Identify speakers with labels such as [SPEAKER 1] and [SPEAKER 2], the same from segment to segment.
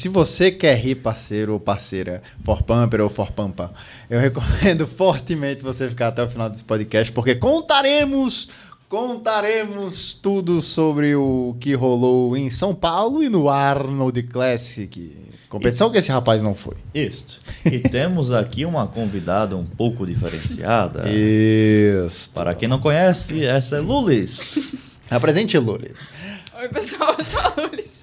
[SPEAKER 1] se você quer rir, parceiro ou parceira, for pumper ou for pampa, eu recomendo fortemente você ficar até o final desse podcast, porque contaremos contaremos tudo sobre o que rolou em São Paulo e no Arnold Classic. Competição e... que esse rapaz não foi.
[SPEAKER 2] Isso. E temos aqui uma convidada um pouco diferenciada.
[SPEAKER 1] Isso.
[SPEAKER 2] Para quem não conhece, essa é Lulis.
[SPEAKER 1] Apresente Lulis.
[SPEAKER 3] Oi, pessoal, eu sou a Lulis.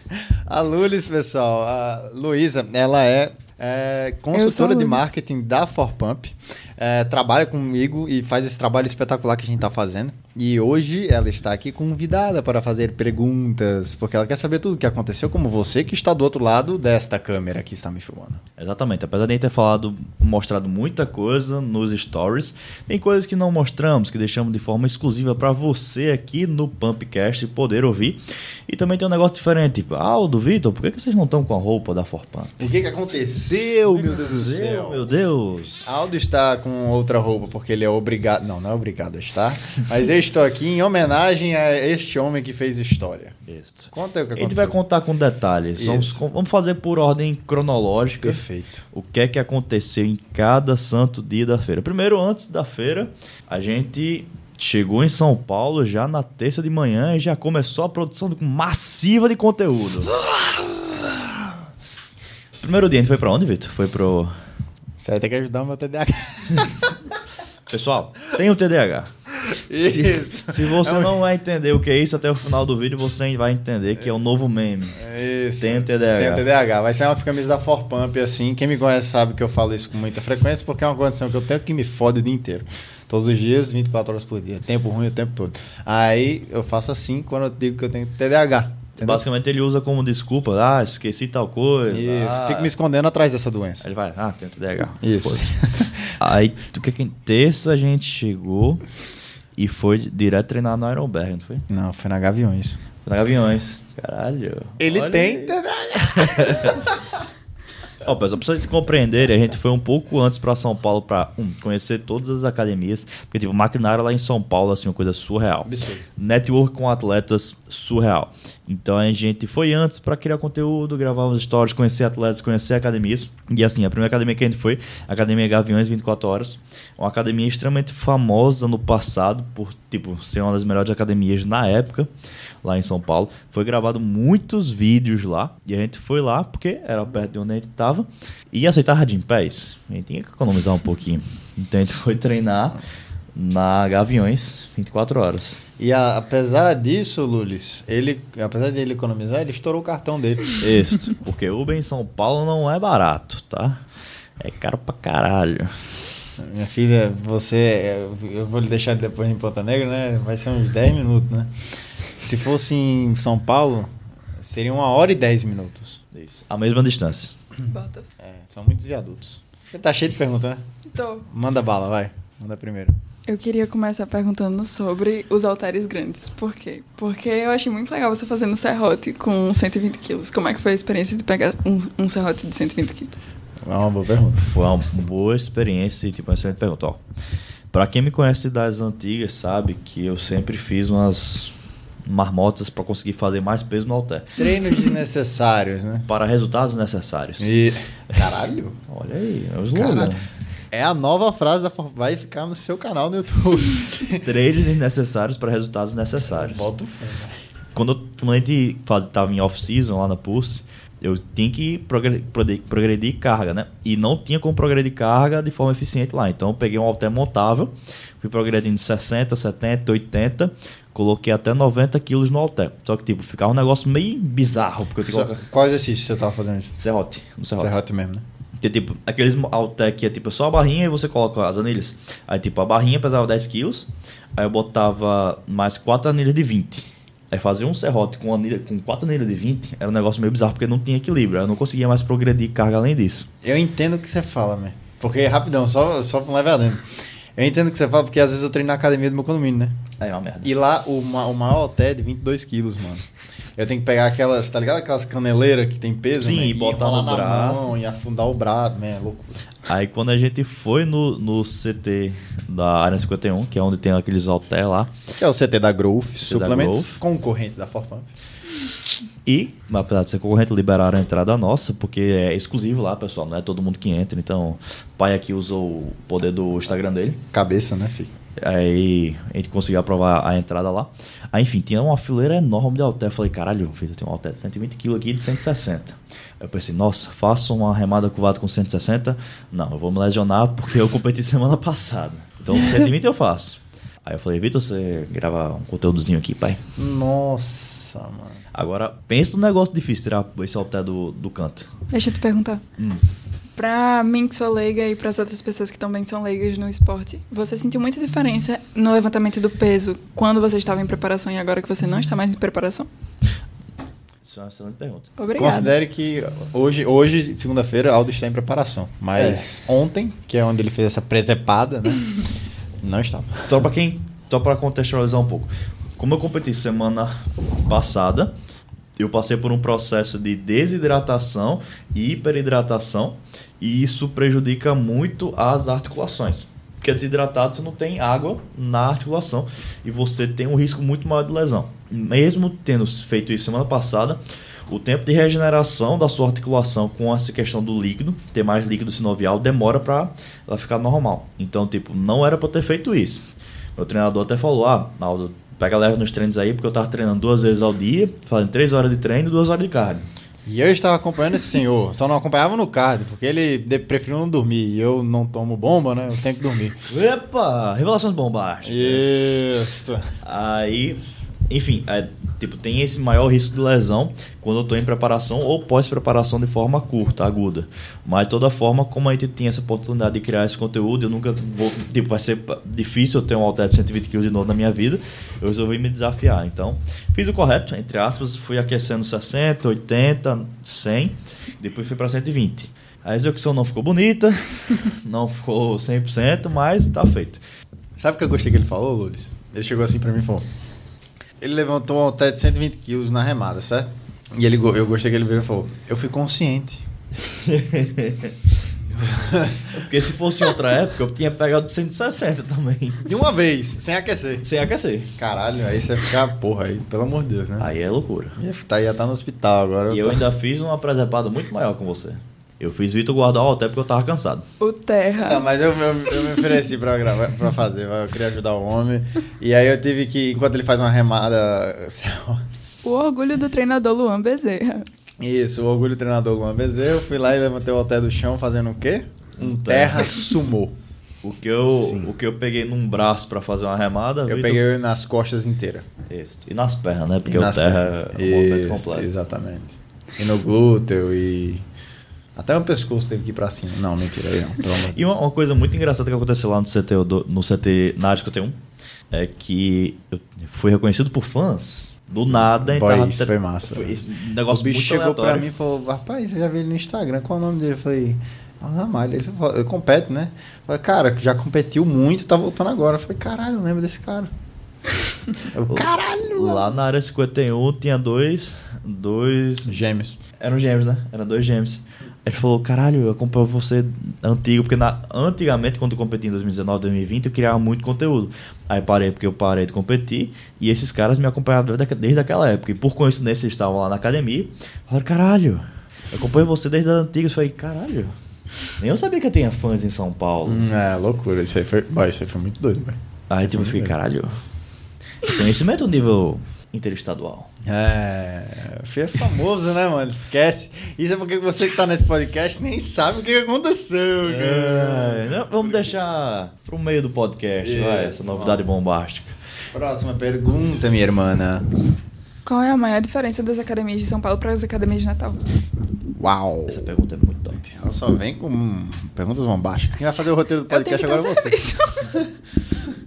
[SPEAKER 1] A Lulis, pessoal, a Luísa, ela é, é consultora de marketing da Forpump. É, trabalha comigo e faz esse trabalho espetacular que a gente está fazendo. E hoje ela está aqui convidada para fazer perguntas, porque ela quer saber tudo o que aconteceu, como você que está do outro lado desta câmera que está me filmando.
[SPEAKER 2] Exatamente. Apesar de ter falado, mostrado muita coisa nos stories, tem coisas que não mostramos, que deixamos de forma exclusiva para você aqui no Pumpcast poder ouvir. E também tem um negócio diferente. Tipo, Aldo, Vitor, por que vocês não estão com a roupa da Forpump?
[SPEAKER 1] O que, que aconteceu, meu Deus do céu?
[SPEAKER 2] Meu Deus.
[SPEAKER 1] Aldo está com outra roupa porque ele é obrigado. Não, não é obrigado a estar. Mas eu estou aqui em homenagem a este homem que fez história.
[SPEAKER 2] Isso.
[SPEAKER 1] Conta aí o que aconteceu.
[SPEAKER 2] A gente vai contar com detalhes. Vamos, vamos, fazer por ordem cronológica.
[SPEAKER 1] Perfeito.
[SPEAKER 2] O que é que aconteceu em cada santo dia da feira. Primeiro, antes da feira, a gente chegou em São Paulo já na terça de manhã e já começou a produção massiva de conteúdo. Primeiro dia a gente foi pra onde, Vitor? Foi pro.
[SPEAKER 1] Você vai ter que ajudar o meu TDAH.
[SPEAKER 2] Pessoal, tem o TDAH.
[SPEAKER 1] Isso.
[SPEAKER 2] Se, se você é não vai entender o que é isso até o final do vídeo, você vai entender que é o novo meme.
[SPEAKER 1] Isso.
[SPEAKER 2] Tem o TDAH.
[SPEAKER 1] Tem o TDAH. Vai ser uma camisa da Forpump, assim. Quem me conhece sabe que eu falo isso com muita frequência, porque é uma condição que eu tenho que me fode o dia inteiro. Todos os dias, 24 horas por dia. Tempo ruim o tempo todo. Aí eu faço assim quando eu digo que eu tenho TDAH.
[SPEAKER 2] Entendeu? Basicamente ele usa como desculpa, ah, esqueci tal coisa.
[SPEAKER 1] Isso,
[SPEAKER 2] ah,
[SPEAKER 1] fico me escondendo atrás dessa doença.
[SPEAKER 2] Aí ele vai, ah, tem TDAH.
[SPEAKER 1] Isso.
[SPEAKER 2] Aí, o que que terça a gente chegou e foi direto treinar no Ironberg, não foi?
[SPEAKER 1] Não, foi na Gaviões.
[SPEAKER 2] Foi na Gaviões. Caralho.
[SPEAKER 1] Ele tem TDAH.
[SPEAKER 2] Ó, oh, pessoal, pra vocês compreenderem, a gente foi um pouco antes para São Paulo para um, conhecer todas as academias. Porque, tipo, maquinário lá em São Paulo, assim, uma coisa surreal.
[SPEAKER 1] Absurdo.
[SPEAKER 2] Network com atletas, surreal. Então a gente foi antes para criar conteúdo, gravar uns stories, conhecer atletas, conhecer academias. E assim, a primeira academia que a gente foi, a Academia Gaviões 24 Horas. Uma academia extremamente famosa no passado, por, tipo, ser uma das melhores academias na época lá em São Paulo. Foi gravado muitos vídeos lá e a gente foi lá porque era perto de onde a gente estava e aceitava de em pés. A gente tinha que economizar um pouquinho. Então a gente foi treinar na Gaviões 24 horas.
[SPEAKER 1] E a, apesar disso, Lulis, ele, apesar de ele economizar, ele estourou o cartão dele.
[SPEAKER 2] Isso, porque Uber em São Paulo não é barato, tá? É caro pra caralho.
[SPEAKER 1] Minha filha, você. Eu vou lhe deixar depois em Ponta Negra, né? Vai ser uns 10 minutos, né? Se fosse em São Paulo, seria uma hora e dez minutos.
[SPEAKER 2] Isso. A mesma distância.
[SPEAKER 3] Bota.
[SPEAKER 1] É, são muitos viadutos. Você tá cheio de perguntas, né?
[SPEAKER 3] Tô.
[SPEAKER 1] Manda bala, vai. Manda primeiro.
[SPEAKER 3] Eu queria começar perguntando sobre os halteres grandes. Por quê? Porque eu achei muito legal você fazendo serrote com 120 quilos. Como é que foi a experiência de pegar um, um serrote de 120 quilos?
[SPEAKER 1] É uma boa pergunta.
[SPEAKER 2] Foi uma boa experiência e, tipo, uma excelente pergunta. Ó, pra quem me conhece das antigas, sabe que eu sempre fiz umas marmotas para conseguir fazer mais peso no halter.
[SPEAKER 1] Treinos desnecessários, né?
[SPEAKER 2] Para resultados necessários.
[SPEAKER 1] E... Caralho!
[SPEAKER 2] Olha aí, é o slogan.
[SPEAKER 1] É a nova frase da vai ficar no seu canal no YouTube.
[SPEAKER 2] Treinos desnecessários para resultados necessários.
[SPEAKER 1] Bota o fé.
[SPEAKER 2] Quando, quando a gente estava em off-season lá na Pulse, eu tinha que progredir, progredir, carga, né? E não tinha como progredir carga de forma eficiente lá. Então eu peguei um halter montável, fui progredindo de 60, 70, 80, coloquei até 90 quilos no halter. Só que, tipo, ficava um negócio meio bizarro. Porque eu tinha
[SPEAKER 1] colocar... Qual exercício você tava fazendo?
[SPEAKER 2] Serrote.
[SPEAKER 1] No serrote. Serrote mesmo, né?
[SPEAKER 2] Porque, tipo, aqueles que é tipo só a barrinha e você coloca as anilhas. Aí, tipo, a barrinha pesava 10 quilos. Aí eu botava mais 4 anilhas de 20. Aí fazia um serrote com, anilha, com 4 anilhas de 20 era um negócio meio bizarro porque não tinha equilíbrio. Eu não conseguia mais progredir carga além disso.
[SPEAKER 1] Eu entendo o que você fala, né? Porque, rapidão, só, só um leve adendo. Eu entendo o que você fala, porque às vezes eu treino na academia do meu condomínio, né?
[SPEAKER 2] É uma merda.
[SPEAKER 1] E lá o, o maior hotel é de 22 quilos, mano. Eu tenho que pegar aquelas, tá ligado? Aquelas caneleiras que tem peso,
[SPEAKER 2] Sim,
[SPEAKER 1] né?
[SPEAKER 2] e botar no braço.
[SPEAKER 1] Mão, e afundar o braço, né? Loucura.
[SPEAKER 2] Aí quando a gente foi no, no CT da área 51, que é onde tem aqueles halter lá.
[SPEAKER 1] Que é o CT da Growth, suplementos, concorrente da Forpump.
[SPEAKER 2] E, apesar de ser concorrente, liberaram a entrada nossa, porque é exclusivo lá, pessoal. Não é todo mundo que entra. Então, o pai aqui usou o poder do Instagram dele.
[SPEAKER 1] Cabeça, né, filho?
[SPEAKER 2] Aí a gente conseguiu aprovar a entrada lá. Aí, enfim, tinha uma fileira enorme de halter. Eu falei, caralho, filho, eu tenho um halter de 120 kg aqui de 160. Aí eu pensei, nossa, faço uma remada curvada com 160? Não, eu vou me lesionar porque eu competi semana passada. Então, 120 eu faço. Aí eu falei, Vitor, você grava um conteúdozinho aqui, pai?
[SPEAKER 1] Nossa, mano.
[SPEAKER 2] Agora, pensa no negócio difícil tirar esse halter do, do canto.
[SPEAKER 3] Deixa eu te perguntar.
[SPEAKER 2] Hum.
[SPEAKER 3] Pra mim que sou leiga e para as outras pessoas que também são leigas no esporte, você sentiu muita diferença no levantamento do peso quando você estava em preparação e agora que você não está mais em preparação?
[SPEAKER 2] Isso é uma excelente pergunta.
[SPEAKER 3] Obrigada.
[SPEAKER 1] Considere que hoje, hoje segunda-feira, Aldo está em preparação. Mas ontem, que é onde ele fez essa presepada, né? não estava.
[SPEAKER 2] Só para quem, só para contextualizar um pouco. Como eu competi semana passada, eu passei por um processo de desidratação e hiperidratação e isso prejudica muito as articulações. Porque desidratado você não tem água na articulação e você tem um risco muito maior de lesão. Mesmo tendo feito isso semana passada, o tempo de regeneração da sua articulação com essa questão do líquido, ter mais líquido sinovial, demora para ela ficar normal. Então, tipo, não era para ter feito isso. Meu treinador até falou: "Ah, Naldo, pega leve nos treinos aí, porque eu tava treinando duas vezes ao dia, fazendo três horas de treino e duas horas de cardio.
[SPEAKER 1] E eu estava acompanhando esse senhor, só não acompanhava no card, porque ele preferiu não dormir. E eu não tomo bomba, né? Eu tenho que dormir.
[SPEAKER 2] Epa! Revelações bombásticas.
[SPEAKER 1] Isso.
[SPEAKER 2] Aí, enfim, é, tipo, tem esse maior risco de lesão quando eu estou em preparação ou pós-preparação de forma curta, aguda. Mas de toda forma, como a gente tinha essa oportunidade de criar esse conteúdo, eu nunca vou. Tipo, vai ser difícil eu ter um halter de 120 kg de novo na minha vida. Eu resolvi me desafiar. Então, fiz o correto, entre aspas, fui aquecendo 60, 80, 100, depois fui para 120. A execução não ficou bonita, não ficou 100%, mas tá feito.
[SPEAKER 1] Sabe o que eu gostei que ele falou, Lulis? Ele chegou assim pra mim e falou: Ele levantou um halter de 120 quilos na remada, certo? E ele, eu gostei que ele virou e falou: Eu fui consciente.
[SPEAKER 2] Porque se fosse em outra época, eu tinha pegado 160 também.
[SPEAKER 1] De uma vez, sem aquecer.
[SPEAKER 2] Sem aquecer.
[SPEAKER 1] Caralho, aí você ia ficar, porra, aí, pelo amor de Deus, né?
[SPEAKER 2] Aí é loucura.
[SPEAKER 1] Ia estar ia tá no hospital agora.
[SPEAKER 2] E eu
[SPEAKER 1] tô-
[SPEAKER 2] ainda fiz uma presepada muito maior com você. Eu fiz Vitor guardar o até porque eu tava cansado.
[SPEAKER 3] O Terra.
[SPEAKER 1] Não, mas eu, eu, eu me ofereci pra, gravar, pra fazer, eu queria ajudar o homem. E aí eu tive que, enquanto ele faz uma remada.
[SPEAKER 3] O orgulho do treinador Luan Bezerra.
[SPEAKER 1] Isso, o orgulho do treinador Luan Bezerra, eu fui lá e levantei o halter do chão fazendo o quê? Um terra sumô.
[SPEAKER 2] O que eu,
[SPEAKER 1] Sim.
[SPEAKER 2] o que eu peguei num braço pra fazer uma remada.
[SPEAKER 1] Eu
[SPEAKER 2] Vitor-
[SPEAKER 1] peguei nas costas inteiras.
[SPEAKER 2] Isso. E nas pernas, né? Porque o terra
[SPEAKER 1] pernas.
[SPEAKER 2] é um movimento
[SPEAKER 1] Isso,
[SPEAKER 2] completo.
[SPEAKER 1] Exatamente. E no glúteo e. Até o pescoço teve que ir pra cima. Não, mentira aí não.
[SPEAKER 2] E uma, uma coisa muito engraçada que aconteceu lá no CT, no CT na área 51 é que eu fui reconhecido por fãs. Do nada,
[SPEAKER 1] Boy,
[SPEAKER 2] tava
[SPEAKER 1] isso foi massa,
[SPEAKER 2] Foi
[SPEAKER 1] velho.
[SPEAKER 2] um negócio
[SPEAKER 1] o bicho chegou
[SPEAKER 2] aleatório.
[SPEAKER 1] pra mim e falou: Rapaz, eu já vi ele no Instagram, qual é o nome dele? Eu falei: "Ah, Ramalho. Ele falou: Eu compete, né? Eu falei: Cara, já competiu muito, tá voltando agora. Eu falei: Caralho, eu lembro desse cara. Eu, Caralho!
[SPEAKER 2] Lá na área 51 tinha dois. Dois.
[SPEAKER 1] Gêmeos.
[SPEAKER 2] Eram gêmeos, né? Eram dois gêmeos. Ele falou, caralho, eu acompanho você antigo, porque na- antigamente, quando eu competi em 2019, 2020, eu criava muito conteúdo. Aí parei porque eu parei de competir, e esses caras me acompanhavam desde, desde aquela época. E por coincidência, eles estavam lá na academia. Falaram, caralho, eu acompanho você desde as antigas. Eu falei, caralho, nem eu sabia que eu tinha fãs em São Paulo.
[SPEAKER 1] Hum, É, loucura. Isso aí foi, boy, isso aí foi muito doido, velho.
[SPEAKER 2] Aí tipo, eu fiquei, caralho, conhecimento nível interestadual.
[SPEAKER 1] É, Fih é famoso, né, mano? Esquece. Isso é porque você que tá nesse podcast nem sabe o que aconteceu, cara.
[SPEAKER 2] É, não, vamos deixar pro meio do podcast, vai, essa
[SPEAKER 1] Isso,
[SPEAKER 2] novidade bombástica.
[SPEAKER 1] Próxima pergunta, minha irmã.
[SPEAKER 3] Qual é a maior diferença das academias de São Paulo para as academias de Natal?
[SPEAKER 1] Uau.
[SPEAKER 2] Essa pergunta é muito top.
[SPEAKER 1] Ela só vem com perguntas bombásticas. Quem vai fazer o roteiro do podcast agora é você.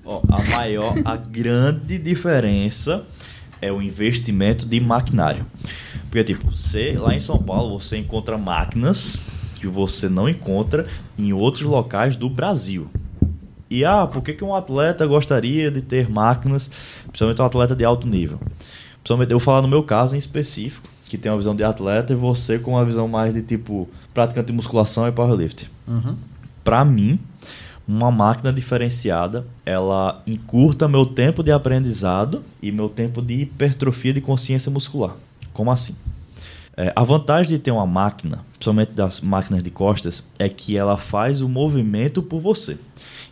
[SPEAKER 2] Ó, a maior, a grande diferença é o investimento de maquinário. Porque, tipo, você, lá em São Paulo, você encontra máquinas que você não encontra em outros locais do Brasil. E, ah, por que, que um atleta gostaria de ter máquinas, principalmente um atleta de alto nível? Principalmente, eu vou falar no meu caso em específico, que tem uma visão de atleta, e você com uma visão mais de, tipo, praticante de musculação e powerlifting.
[SPEAKER 1] Uhum.
[SPEAKER 2] Para mim, uma máquina diferenciada, ela encurta meu tempo de aprendizado e meu tempo de hipertrofia de consciência muscular. Como assim? É, a vantagem de ter uma máquina, principalmente das máquinas de costas, é que ela faz o movimento por você.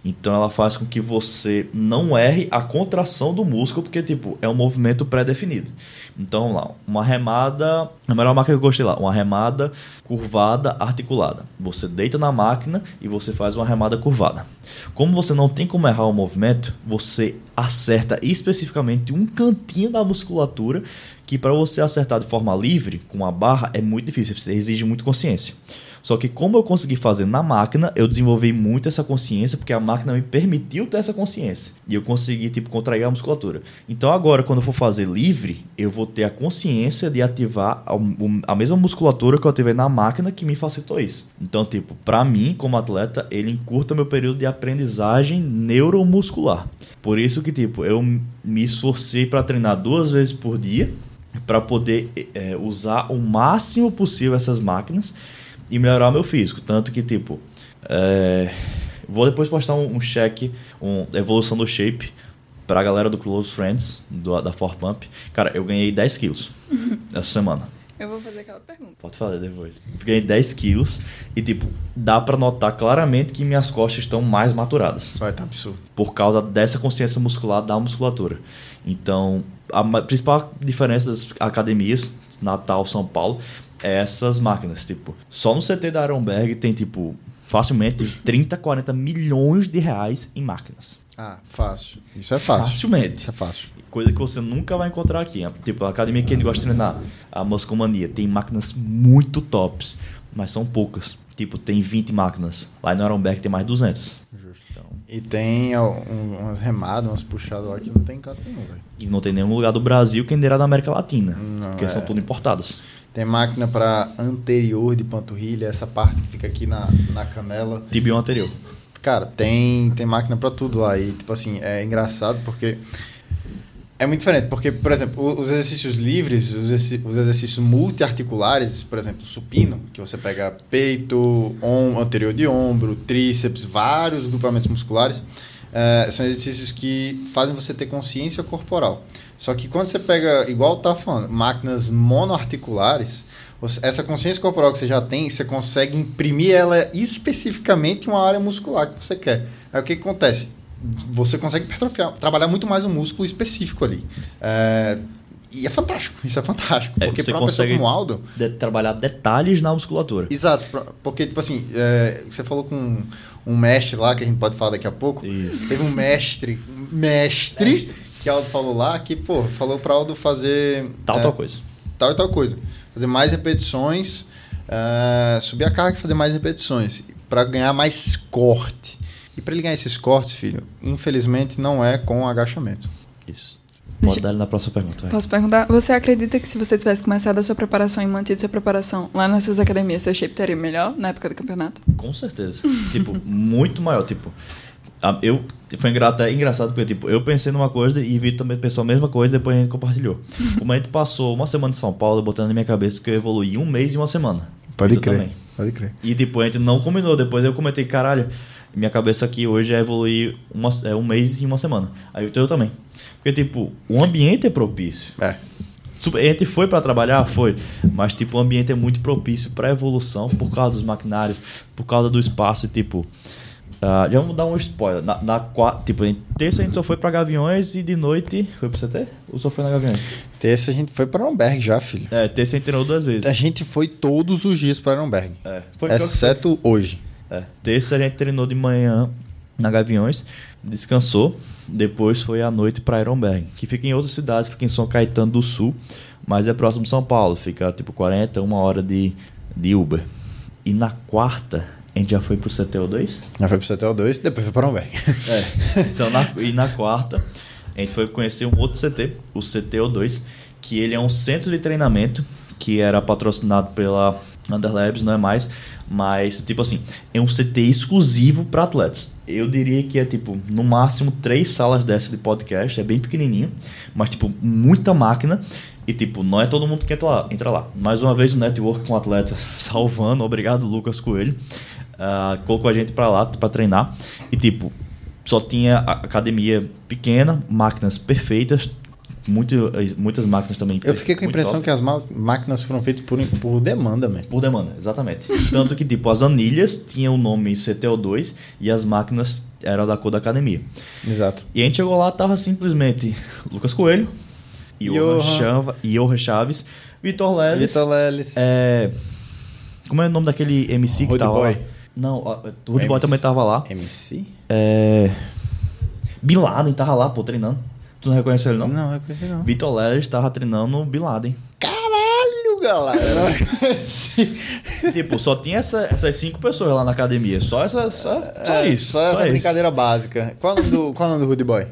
[SPEAKER 2] Então ela faz com que você não erre a contração do músculo, porque tipo, é um movimento pré-definido. Então vamos lá, uma remada, a melhor máquina que eu gostei lá, uma remada curvada articulada. Você deita na máquina e você faz uma remada curvada. Como você não tem como errar o movimento, você acerta especificamente um cantinho da musculatura que para você acertar de forma livre com a barra é muito difícil, você exige muito consciência. Só que como eu consegui fazer na máquina, eu desenvolvi muito essa consciência, porque a máquina me permitiu ter essa consciência. E eu consegui, tipo, contrair a musculatura. Então agora, quando eu for fazer livre, eu vou ter a consciência de ativar a, a mesma musculatura que eu ativei na máquina que me facilitou isso. Então, tipo, para mim, como atleta, ele encurta meu período de aprendizagem neuromuscular. Por isso que, tipo, eu me esforcei para treinar duas vezes por dia, para poder é, usar o máximo possível essas máquinas e melhorar meu físico. Tanto que, tipo, é, vou depois postar um, um check, um, evolução do shape pra galera do Close Friends, do, da For Pump. Cara, eu ganhei 10 quilos essa semana.
[SPEAKER 3] Eu vou fazer aquela pergunta.
[SPEAKER 2] Pode fazer depois. Ganhei 10 quilos e, tipo, dá para notar claramente que minhas costas estão mais maturadas.
[SPEAKER 1] Vai, tá absurdo.
[SPEAKER 2] Por causa dessa consciência muscular da musculatura. Então, a principal diferença das academias, Natal, São Paulo, essas máquinas. Tipo, só no CT da Ironberg tem, tipo, facilmente 30, 40 milhões de reais em máquinas.
[SPEAKER 1] Ah, fácil. Isso é fácil.
[SPEAKER 2] Facilmente.
[SPEAKER 1] Isso é fácil.
[SPEAKER 2] Coisa que você nunca vai encontrar aqui. Tipo, a academia que a gente gosta de treinar, a Muscomania, tem máquinas muito tops, mas são poucas. Tipo, tem 20 máquinas. Lá no Ironberg tem mais de 200.
[SPEAKER 1] Justo. Então... E tem um, umas remadas, umas puxadas lá que não tem canto nenhum, velho.
[SPEAKER 2] E não tem nenhum lugar do Brasil que ainda da América Latina.
[SPEAKER 1] Não,
[SPEAKER 2] porque
[SPEAKER 1] é...
[SPEAKER 2] são tudo importados.
[SPEAKER 1] Tem máquina para anterior de panturrilha, essa parte que fica aqui na, na canela.
[SPEAKER 2] Tibio anterior.
[SPEAKER 1] Cara, tem, tem máquina para tudo lá. E, tipo assim, é engraçado porque. É muito diferente, porque, por exemplo, os exercícios livres, os exercícios multiarticulares, por exemplo, supino, que você pega peito, anterior de ombro, tríceps, vários grupamentos musculares, é, são exercícios que fazem você ter consciência corporal. Só que quando você pega, igual tá falando, máquinas monoarticulares, essa consciência corporal que você já tem, você consegue imprimir ela especificamente em uma área muscular que você quer. Aí o que, que acontece? Você consegue hipertrofiar, trabalhar muito mais o músculo específico ali. É, e é fantástico, isso é fantástico.
[SPEAKER 2] É,
[SPEAKER 1] porque
[SPEAKER 2] para
[SPEAKER 1] uma pessoa como o Aldo.
[SPEAKER 2] De trabalhar detalhes na musculatura.
[SPEAKER 1] Exato, porque, tipo assim, é, você falou com um mestre lá, que a gente pode falar daqui a pouco.
[SPEAKER 2] Isso.
[SPEAKER 1] Teve um mestre, mestre, mestre, que Aldo falou lá, que, pô, falou para Aldo fazer.
[SPEAKER 2] Tal,
[SPEAKER 1] é,
[SPEAKER 2] tal coisa.
[SPEAKER 1] Tal e tal coisa. Fazer mais repetições, uh, subir a carga e fazer mais repetições. para ganhar mais corte. E para ele ganhar esses cortes, filho, infelizmente não é com agachamento.
[SPEAKER 2] Isso. Pode dar na próxima pergunta. Vai.
[SPEAKER 3] Posso perguntar? Você acredita que se você tivesse começado a sua preparação e mantido sua preparação lá nessas academias, seu shape teria melhor na época do campeonato?
[SPEAKER 2] Com certeza. tipo, muito maior. Tipo, eu foi até engraçado porque tipo, eu pensei numa coisa e Vitor também pensou a mesma coisa e depois a gente compartilhou. Como a gente passou uma semana em São Paulo, botando na minha cabeça que eu evoluí um mês e uma semana.
[SPEAKER 1] Pode crer. Também. Pode crer.
[SPEAKER 2] E depois a gente não combinou. Depois eu comentei, caralho, minha cabeça aqui hoje é evoluir uma, é um mês e uma semana. Aí o teu também. Porque, tipo, o ambiente é propício.
[SPEAKER 1] É.
[SPEAKER 2] A gente foi para trabalhar? Foi. Mas, tipo, o ambiente é muito propício para evolução por causa dos maquinários, por causa do espaço. E, tipo, uh, já vamos dar um spoiler. Na, na, tipo, em terça a gente só foi para Gaviões e de noite. Foi para CT? Ou só foi na Gaviões?
[SPEAKER 1] Terça a gente foi para Nuremberg já, filho.
[SPEAKER 2] É, terça a gente treinou duas vezes.
[SPEAKER 1] A gente foi todos os dias para Nuremberg.
[SPEAKER 2] É.
[SPEAKER 1] Foi exceto hoje.
[SPEAKER 2] É. Terça a gente treinou de manhã na Gaviões, descansou. Depois foi à noite para Ironberg, que fica em outra cidade, fica em São Caetano do Sul, mas é próximo de São Paulo, fica tipo 40, uma hora de, de Uber. E na quarta, a gente já foi pro CTO2?
[SPEAKER 1] Já foi pro CTO2 depois foi para Ironberg.
[SPEAKER 2] É. Então, na, e na quarta, a gente foi conhecer um outro CT, o CTO2, que ele é um centro de treinamento que era patrocinado pela Underlabs, não é mais, mas, tipo assim, é um CT exclusivo para atletas. Eu diria que é, tipo, no máximo três salas dessa de podcast. É bem pequenininho, mas, tipo, muita máquina. E, tipo, não é todo mundo que entra lá. Entra lá. Mais uma vez, o network com atletas salvando. Obrigado, Lucas Coelho. Uh, colocou a gente para lá para treinar. E, tipo, só tinha academia pequena, máquinas perfeitas, muito, muitas máquinas também.
[SPEAKER 1] Eu fiquei com a impressão
[SPEAKER 2] top.
[SPEAKER 1] que as máquinas foram feitas por, por demanda, man.
[SPEAKER 2] Por demanda, exatamente. Tanto que, tipo, as anilhas tinham o nome CTO2 e as máquinas eram da cor da academia.
[SPEAKER 1] Exato.
[SPEAKER 2] E a gente chegou lá, tava simplesmente Lucas Coelho. Chava, Johan Chaves, Vitor Leles.
[SPEAKER 1] Vitor Leles.
[SPEAKER 2] É, como é o nome daquele MC que tava
[SPEAKER 1] Boy.
[SPEAKER 2] lá? Não, o Rude Boy também tava lá.
[SPEAKER 1] MC?
[SPEAKER 2] É, Bin Laden tava lá, pô, treinando. Tu não reconheceu ele, não?
[SPEAKER 1] Não, eu conheci não.
[SPEAKER 2] Vitor Leles tava treinando no Bin Laden.
[SPEAKER 1] Caralho, galera.
[SPEAKER 2] tipo, só tinha essa- essas cinco pessoas lá na academia. Só, essa, só, só
[SPEAKER 1] É,
[SPEAKER 2] isso.
[SPEAKER 1] Só essa
[SPEAKER 2] isso.
[SPEAKER 1] brincadeira básica. Qual é o nome do, qual é o nome do Rude Boy?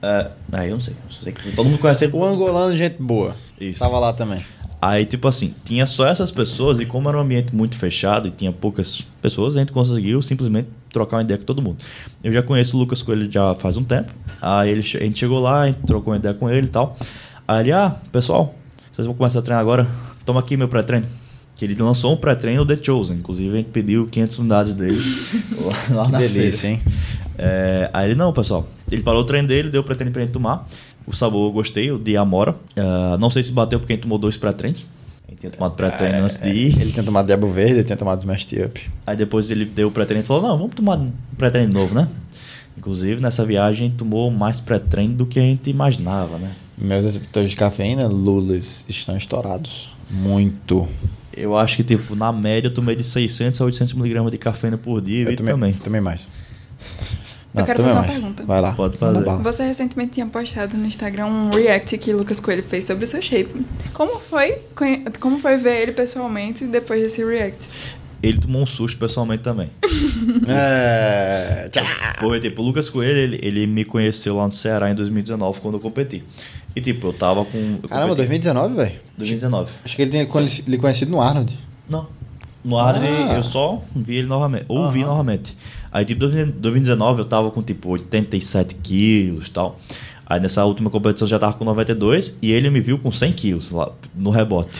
[SPEAKER 2] É, ah, eu não sei. Eu sei todo mundo conhece ele.
[SPEAKER 1] O angolano, gente boa.
[SPEAKER 2] Isso.
[SPEAKER 1] Tava lá também.
[SPEAKER 2] Aí, tipo assim, tinha só essas pessoas e como era um ambiente muito fechado e tinha poucas pessoas, a gente conseguiu simplesmente trocar uma ideia com todo mundo. Eu já conheço o Lucas Coelho já faz um tempo. Aí ele, a gente chegou lá, a gente trocou uma ideia com ele e tal. Aí ele, ah, pessoal, vocês vão começar a treinar agora? Toma aqui meu pré-treino. Que ele lançou um pré-treino The Chosen. Inclusive, a gente pediu 500 unidades dele lá, lá
[SPEAKER 1] Que
[SPEAKER 2] na
[SPEAKER 1] delícia,
[SPEAKER 2] feira.
[SPEAKER 1] hein?
[SPEAKER 2] É, aí ele, não, pessoal. Ele parou o treino dele, deu o pré-treino pra gente tomar. O sabor eu gostei, o de Amora. Ah, não sei se bateu porque a gente tomou dois pré-treinos. A gente tinha tomado pré-treino antes de ir.
[SPEAKER 1] Ele tinha tomado Diabo Verde, ele tinha tomado Smash Up.
[SPEAKER 2] Aí depois ele deu o pré-treino e falou: Não, vamos tomar um pré-treino novo, né? Inclusive, nessa viagem, a gente tomou mais pré-treino do que a gente imaginava, né?
[SPEAKER 1] Meus receptores de cafeína, Lulas, estão estourados. Muito.
[SPEAKER 2] Eu acho que, tipo, na média, eu tomei de 600 a 800 miligramas de cafeína por dia. E
[SPEAKER 1] Eu
[SPEAKER 2] Vitor
[SPEAKER 1] tomei,
[SPEAKER 2] também.
[SPEAKER 1] tomei mais.
[SPEAKER 3] Eu quero fazer uma
[SPEAKER 1] mais.
[SPEAKER 3] pergunta.
[SPEAKER 1] Vai lá.
[SPEAKER 2] Pode fazer.
[SPEAKER 3] Você recentemente tinha postado no Instagram um react que Lucas Coelho fez sobre o seu shape. Como foi, como foi ver ele pessoalmente depois desse react?
[SPEAKER 2] Ele tomou um susto pessoalmente também.
[SPEAKER 1] É...
[SPEAKER 2] Porque, tipo, o Lucas Coelho, ele, ele me conheceu lá no Ceará em 2019, quando eu competi. E, tipo, eu tava com... eu
[SPEAKER 1] Caramba,
[SPEAKER 2] competi-
[SPEAKER 1] 2019, velho.
[SPEAKER 2] 2019.
[SPEAKER 1] Acho que ele tem conhe- lhe conhecido no Arnold.
[SPEAKER 2] Não. No ar
[SPEAKER 1] Ah.
[SPEAKER 2] eu só vi ele novamente. Ouvi
[SPEAKER 1] Aham.
[SPEAKER 2] novamente. Aí, tipo, 2019 eu tava com tipo 87 quilos e tal. Aí nessa última competição eu já tava com 92 e ele me viu com 100 quilos lá no rebote.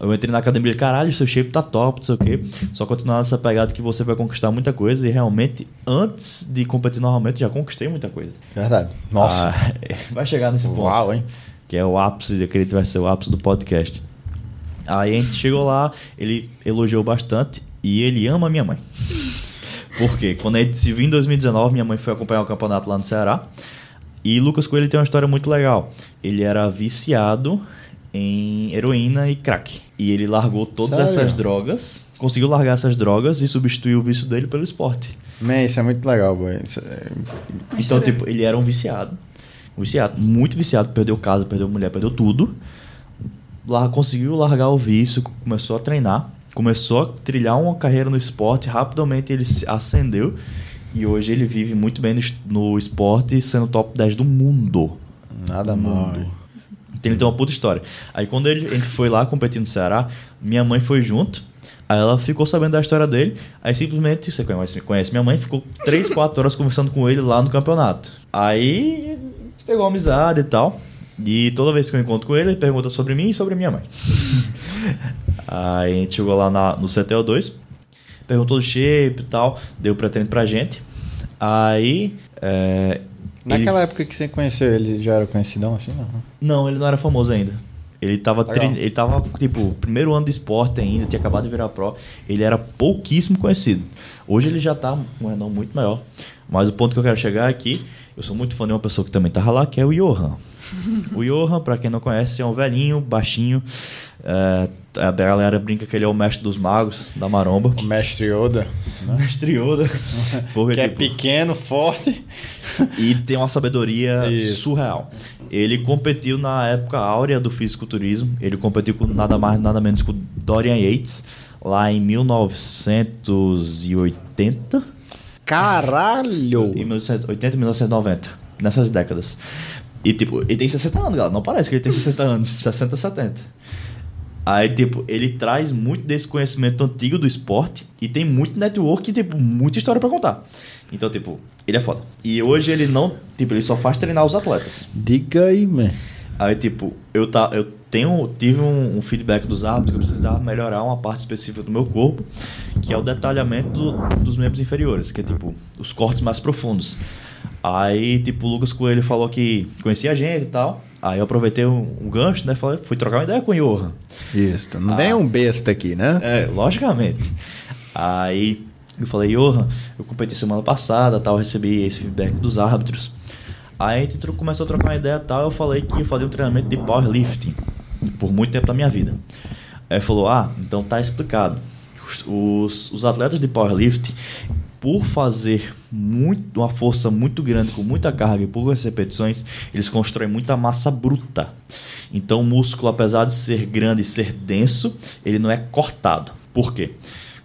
[SPEAKER 2] Eu entrei na academia e caralho, seu shape tá top, não sei o quê. Só continuar nessa pegada que você vai conquistar muita coisa. E realmente, antes de competir normalmente, já conquistei muita coisa.
[SPEAKER 1] Verdade. Nossa.
[SPEAKER 2] Ah, vai chegar nesse ponto.
[SPEAKER 1] Uau, hein?
[SPEAKER 2] Que é o ápice, eu acredito que vai ser o ápice do podcast. Aí a gente chegou lá, ele elogiou bastante e ele ama a minha mãe. Por quê? Quando a gente se viu em 2019, minha mãe foi acompanhar o campeonato lá no Ceará. E Lucas Coelho tem uma história muito legal. Ele era viciado em heroína e crack. E ele largou todas
[SPEAKER 1] Sério?
[SPEAKER 2] essas drogas, conseguiu largar essas drogas e substituiu o vício dele pelo esporte.
[SPEAKER 1] Man, isso é muito legal, boy. É-
[SPEAKER 2] Então, tipo, ele era um viciado. Um viciado, muito viciado, perdeu casa, perdeu mulher, perdeu tudo. Lá, conseguiu largar o vício, começou a treinar, começou a trilhar uma carreira no esporte, rapidamente ele se ascendeu e hoje ele vive muito bem no, es- no esporte, sendo top 10 do mundo.
[SPEAKER 1] Nada
[SPEAKER 2] Do mundo. Então ele tem uma puta história. Aí quando ele, a gente foi lá competir no Ceará, minha mãe foi junto. Aí ela ficou sabendo da história dele. Aí simplesmente, você conhece, conhece minha mãe, ficou 3, 4 horas conversando com ele lá no campeonato. Aí pegou amizade e tal. E toda vez que eu encontro com ele, ele pergunta sobre mim e sobre minha mãe. Aí a gente chegou lá na- no CTO2, perguntou do shape e tal, deu pré-treino pra gente. Aí. é, ele-
[SPEAKER 1] Naquela época que você conheceu ele, já era conhecidão assim, não?
[SPEAKER 2] não, ele não era famoso ainda. Ele tava, trein- ele tava, tipo, primeiro ano de esporte ainda, tinha acabado de virar pro. Ele era pouquíssimo conhecido. Hoje ele já tá um renome muito maior. Mas o ponto que eu quero chegar é que eu sou muito fã de uma pessoa que também tava lá, que é o Johan. o Johan, pra quem não conhece, é um velhinho, baixinho. É, a galera brinca que ele é o mestre dos magos, da maromba.
[SPEAKER 1] O mestre Yoda, né?
[SPEAKER 2] Mestre Yoda.
[SPEAKER 1] Que é
[SPEAKER 2] tipo,
[SPEAKER 1] pequeno, forte.
[SPEAKER 2] e tem uma sabedoria
[SPEAKER 1] Isso.
[SPEAKER 2] surreal. Ele competiu na época áurea do fisiculturismo. Ele competiu com nada mais nada menos que o Dorian Yates lá em 1980,
[SPEAKER 1] Caralho!
[SPEAKER 2] em 1980 e 1990, nessas décadas. E tipo, ele tem 60 anos, galera. Não parece que ele tem 60 anos, 60, 70. Aí, tipo, ele traz muito desse conhecimento antigo do esporte e tem muito network e, tipo, muita história pra contar. Então, tipo, ele é foda. E hoje ele não, tipo, ele só faz treinar os atletas.
[SPEAKER 1] Diga aí, man.
[SPEAKER 2] Aí, tipo, eu, tá, eu tenho, tive um, um feedback dos árbitros que eu precisava melhorar uma parte específica do meu corpo, que é o detalhamento do- dos membros inferiores, que é, tipo, os cortes mais profundos. Aí, tipo, o Lucas Coelho falou que conhecia a gente e tal. Aí eu aproveitei um, um gancho, né? Falei, fui trocar uma ideia com o Johan.
[SPEAKER 1] Isso, não tem um besta aqui, né?
[SPEAKER 2] É, logicamente. Aí eu falei, Johan, eu competi semana passada, tal, recebi esse feedback dos árbitros. Aí a gente começou a trocar uma ideia e tal, eu falei que eu fazia um treinamento de powerlifting por muito tempo da minha vida. Aí falou, ah, então tá explicado. Os, os, atletas de powerlifting, por fazer muito, uma força muito grande, com muita carga e poucas repetições, eles constroem muita massa bruta. Então o músculo, apesar de ser grande e ser denso, ele não é cortado. Por quê?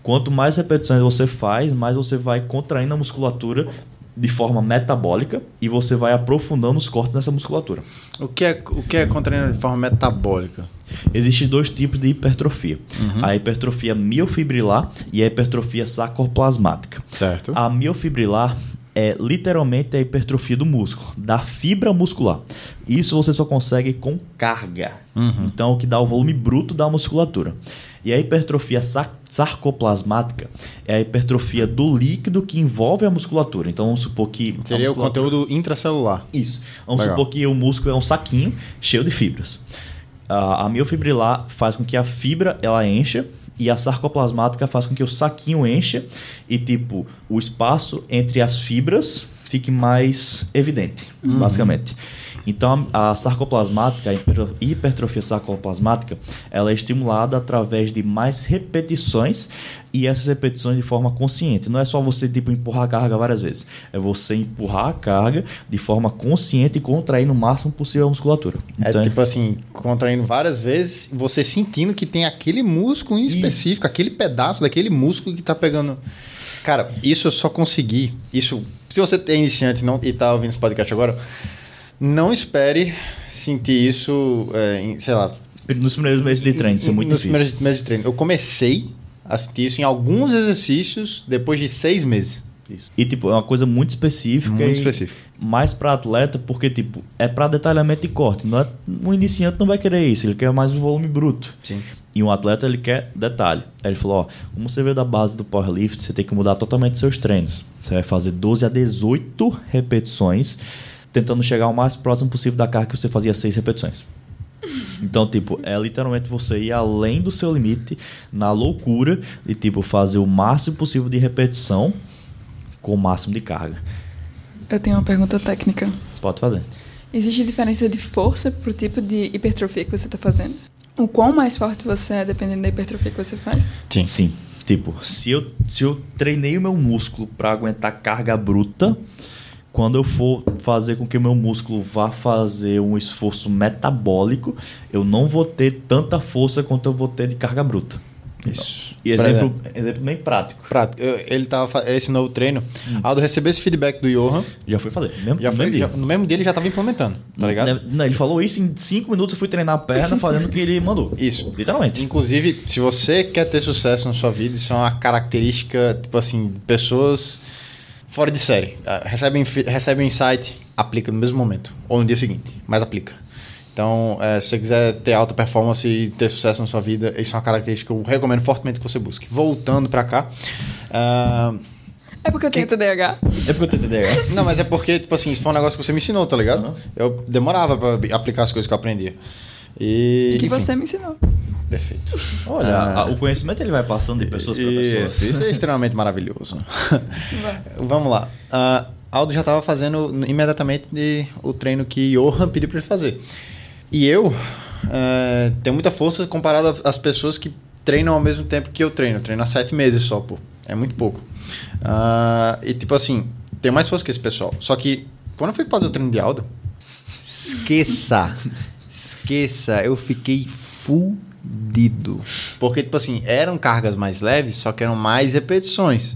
[SPEAKER 2] Quanto mais repetições você faz, mais você vai contraindo a musculatura de forma metabólica e você vai aprofundando os cortes nessa musculatura.
[SPEAKER 1] O que é, o que é contraindo de forma metabólica?
[SPEAKER 2] Existem dois tipos de hipertrofia: a hipertrofia miofibrilar e a hipertrofia sarcoplasmática.
[SPEAKER 1] Certo.
[SPEAKER 2] A miofibrilar é literalmente a hipertrofia do músculo, da fibra muscular. Isso você só consegue com carga. Então, o que dá o volume bruto da musculatura. E a hipertrofia sa- sarcoplasmática é a hipertrofia do líquido que envolve a musculatura. Então, vamos supor que.
[SPEAKER 1] Seria o conteúdo intracelular.
[SPEAKER 2] isso. Vamos
[SPEAKER 1] Legal.
[SPEAKER 2] supor que o músculo é um saquinho cheio de fibras. A, a miofibrilar faz com que a fibra ela encha e a sarcoplasmática faz com que o saquinho encha e tipo o espaço entre as fibras fique mais evidente, basicamente. Então a, sarcoplasmática, a hiper- hipertrofia sarcoplasmática, ela é estimulada através de mais repetições e essas repetições de forma consciente. Não é só você tipo empurrar a carga várias vezes, é você empurrar a carga de forma consciente e contrair no máximo possível a musculatura.
[SPEAKER 1] É
[SPEAKER 2] Então,
[SPEAKER 1] tipo assim, contraindo várias vezes, você sentindo que tem aquele músculo em específico, aquele pedaço daquele músculo que tá pegando. Cara, isso eu só consegui. Isso, se você é iniciante e não, e tá ouvindo esse podcast agora, não espere sentir isso, é, em, sei lá.
[SPEAKER 2] nos primeiros meses de treino, isso é muito
[SPEAKER 1] Nos
[SPEAKER 2] difícil.
[SPEAKER 1] primeiros meses de treino. Eu comecei a sentir isso em alguns exercícios depois de seis meses.
[SPEAKER 2] Isso. E, tipo, é uma coisa muito específica.
[SPEAKER 1] Muito
[SPEAKER 2] e
[SPEAKER 1] específica.
[SPEAKER 2] Mais para atleta, porque, tipo, é para detalhamento de corte. Não é, um iniciante não vai querer isso, ele quer mais um volume bruto.
[SPEAKER 1] Sim.
[SPEAKER 2] E um atleta, ele quer detalhe. Aí ele falou, ó, como você veio da base do powerlift, você tem que mudar totalmente seus treinos. Você vai fazer 12 a 18 repetições, tentando chegar o mais próximo possível da carga que você fazia 6 repetições. Então, tipo, é literalmente você ir além do seu limite, na loucura, de, tipo, fazer o máximo possível de repetição com o máximo de carga.
[SPEAKER 3] Eu tenho uma pergunta técnica.
[SPEAKER 2] Pode fazer.
[SPEAKER 3] Existe diferença de força pro tipo de hipertrofia que você está fazendo? O quão mais forte você é dependendo da hipertrofia que você faz?
[SPEAKER 1] Sim.
[SPEAKER 2] Sim. Tipo, se eu, se eu treinei o meu músculo para aguentar carga bruta, quando eu for fazer com que o meu músculo vá fazer um esforço metabólico, eu não vou ter tanta força quanto eu vou ter de carga bruta.
[SPEAKER 1] Isso.
[SPEAKER 2] E exemplo, exemplo bem prático.
[SPEAKER 1] Prato. Eu- Ele tava esse novo treino. Aldo recebeu esse feedback do Johan.
[SPEAKER 2] Já fui fazer. Mesmo,
[SPEAKER 1] Já
[SPEAKER 2] no
[SPEAKER 1] foi,
[SPEAKER 2] mesmo
[SPEAKER 1] já- no mesmo dia ele já tava implementando, tá ligado?
[SPEAKER 2] Não, ele falou isso em 5 minutos eu fui treinar a perna fazendo o que ele mandou.
[SPEAKER 1] Isso.
[SPEAKER 2] Literalmente.
[SPEAKER 1] Inclusive, se você quer ter sucesso na sua vida, isso é uma característica, tipo assim, de pessoas fora de série. Ah, Recebem, fi- recebem insight, aplica no mesmo momento. Ou no dia seguinte, mas aplica. Então, eh, se você quiser ter alta performance e ter sucesso na sua vida, isso é uma característica que eu recomendo fortemente que você busque. Voltando pra cá. ah,
[SPEAKER 3] É porque eu tenho TDAH.
[SPEAKER 2] É porque eu tenho TDAH.
[SPEAKER 1] não, mas é porque, tipo assim, isso foi um negócio que você me ensinou, tá ligado?
[SPEAKER 2] Aham.
[SPEAKER 1] Eu demorava pra aplicar as coisas que eu aprendia. E.
[SPEAKER 3] Que
[SPEAKER 1] enfim,
[SPEAKER 3] você me ensinou.
[SPEAKER 1] Perfeito.
[SPEAKER 2] Olha,
[SPEAKER 1] Ah.
[SPEAKER 2] a- o conhecimento ele vai passando de pessoas para pessoas.
[SPEAKER 1] Isso, é extremamente maravilhoso. Vamos lá. Ah, Aldo já estava fazendo imediatamente de- o treino que Johan pediu para ele fazer. E eu eh, tenho muita força comparado às pessoas que treinam ao mesmo tempo que eu treino. Eu treino há sete meses só, pô. É muito pouco. Ah, e tipo assim, tenho mais força que esse pessoal. Só que quando eu fui fazer o treino de Aldo, esqueça. Esqueça. Eu fiquei fudido. Porque, tipo assim, eram cargas mais leves, só que eram mais repetições.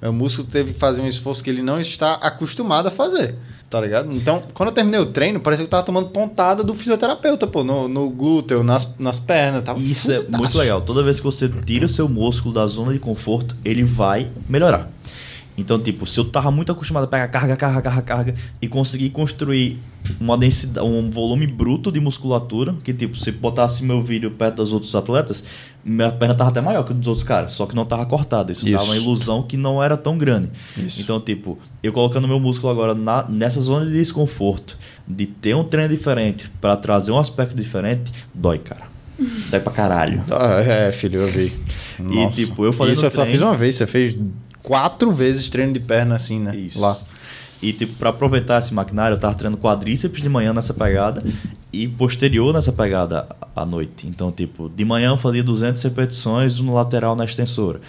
[SPEAKER 1] Meu músculo teve que fazer um esforço que ele não está acostumado a fazer. Tá ligado? Então, quando eu terminei o treino, parecia que eu tava tomando pontada do fisioterapeuta, pô, no, no glúteo, nas, nas pernas. Tava
[SPEAKER 2] Isso é
[SPEAKER 1] fudidaço.
[SPEAKER 2] muito legal. Toda vez que você tira o seu músculo da zona de conforto, ele vai melhorar. Então, tipo, se eu tava muito acostumado a pegar carga, carga, carga, carga e conseguir construir uma densidade, um volume bruto de musculatura, que tipo, se botasse meu vídeo perto dos outros atletas, minha perna tava até maior que dos outros caras, só que não tava cortada. Isso,
[SPEAKER 1] Isso.
[SPEAKER 2] dava uma ilusão que não era tão grande.
[SPEAKER 1] Isso.
[SPEAKER 2] Então, tipo, eu colocando meu músculo agora na- nessa zona de desconforto, de ter um treino diferente para trazer um aspecto diferente, dói, cara. Dói pra caralho.
[SPEAKER 1] Ah, é, filho, eu vi.
[SPEAKER 2] E, tipo, eu fazendo
[SPEAKER 1] Isso eu só fiz uma vez. Você fez quatro vezes treino de perna assim, né?
[SPEAKER 2] Isso.
[SPEAKER 1] Lá.
[SPEAKER 2] E, tipo, pra aproveitar esse maquinário, eu tava treinando quadríceps de manhã nessa pegada e posterior nessa pegada à noite. Então, tipo, de manhã eu fazia 200 repetições no lateral na extensora.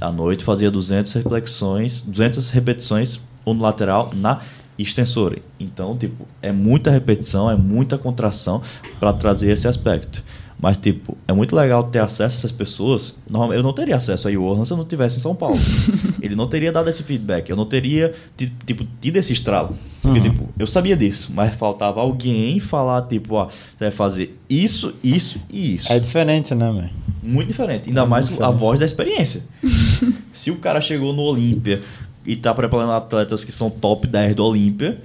[SPEAKER 2] À noite fazia 200 reflexões, 200 repetições um no lateral na extensora. Então, tipo, é muita repetição, é muita contração para trazer esse aspecto. Mas, tipo, é muito legal ter acesso a essas pessoas. Eu não teria acesso a Johan se eu não estivesse em São Paulo. Ele não teria dado esse feedback. Eu não teria, ti- tipo, tido esse estralo. Porque, tipo, eu sabia disso, mas faltava alguém falar, tipo, ó, você vai fazer isso, isso e isso.
[SPEAKER 1] É diferente, né, velho?
[SPEAKER 2] Muito diferente. Ainda
[SPEAKER 1] É
[SPEAKER 2] mais com a
[SPEAKER 1] diferente.
[SPEAKER 2] voz da experiência. Se o cara chegou no Olímpia e tá preparando atletas que são top 10 do Olímpia,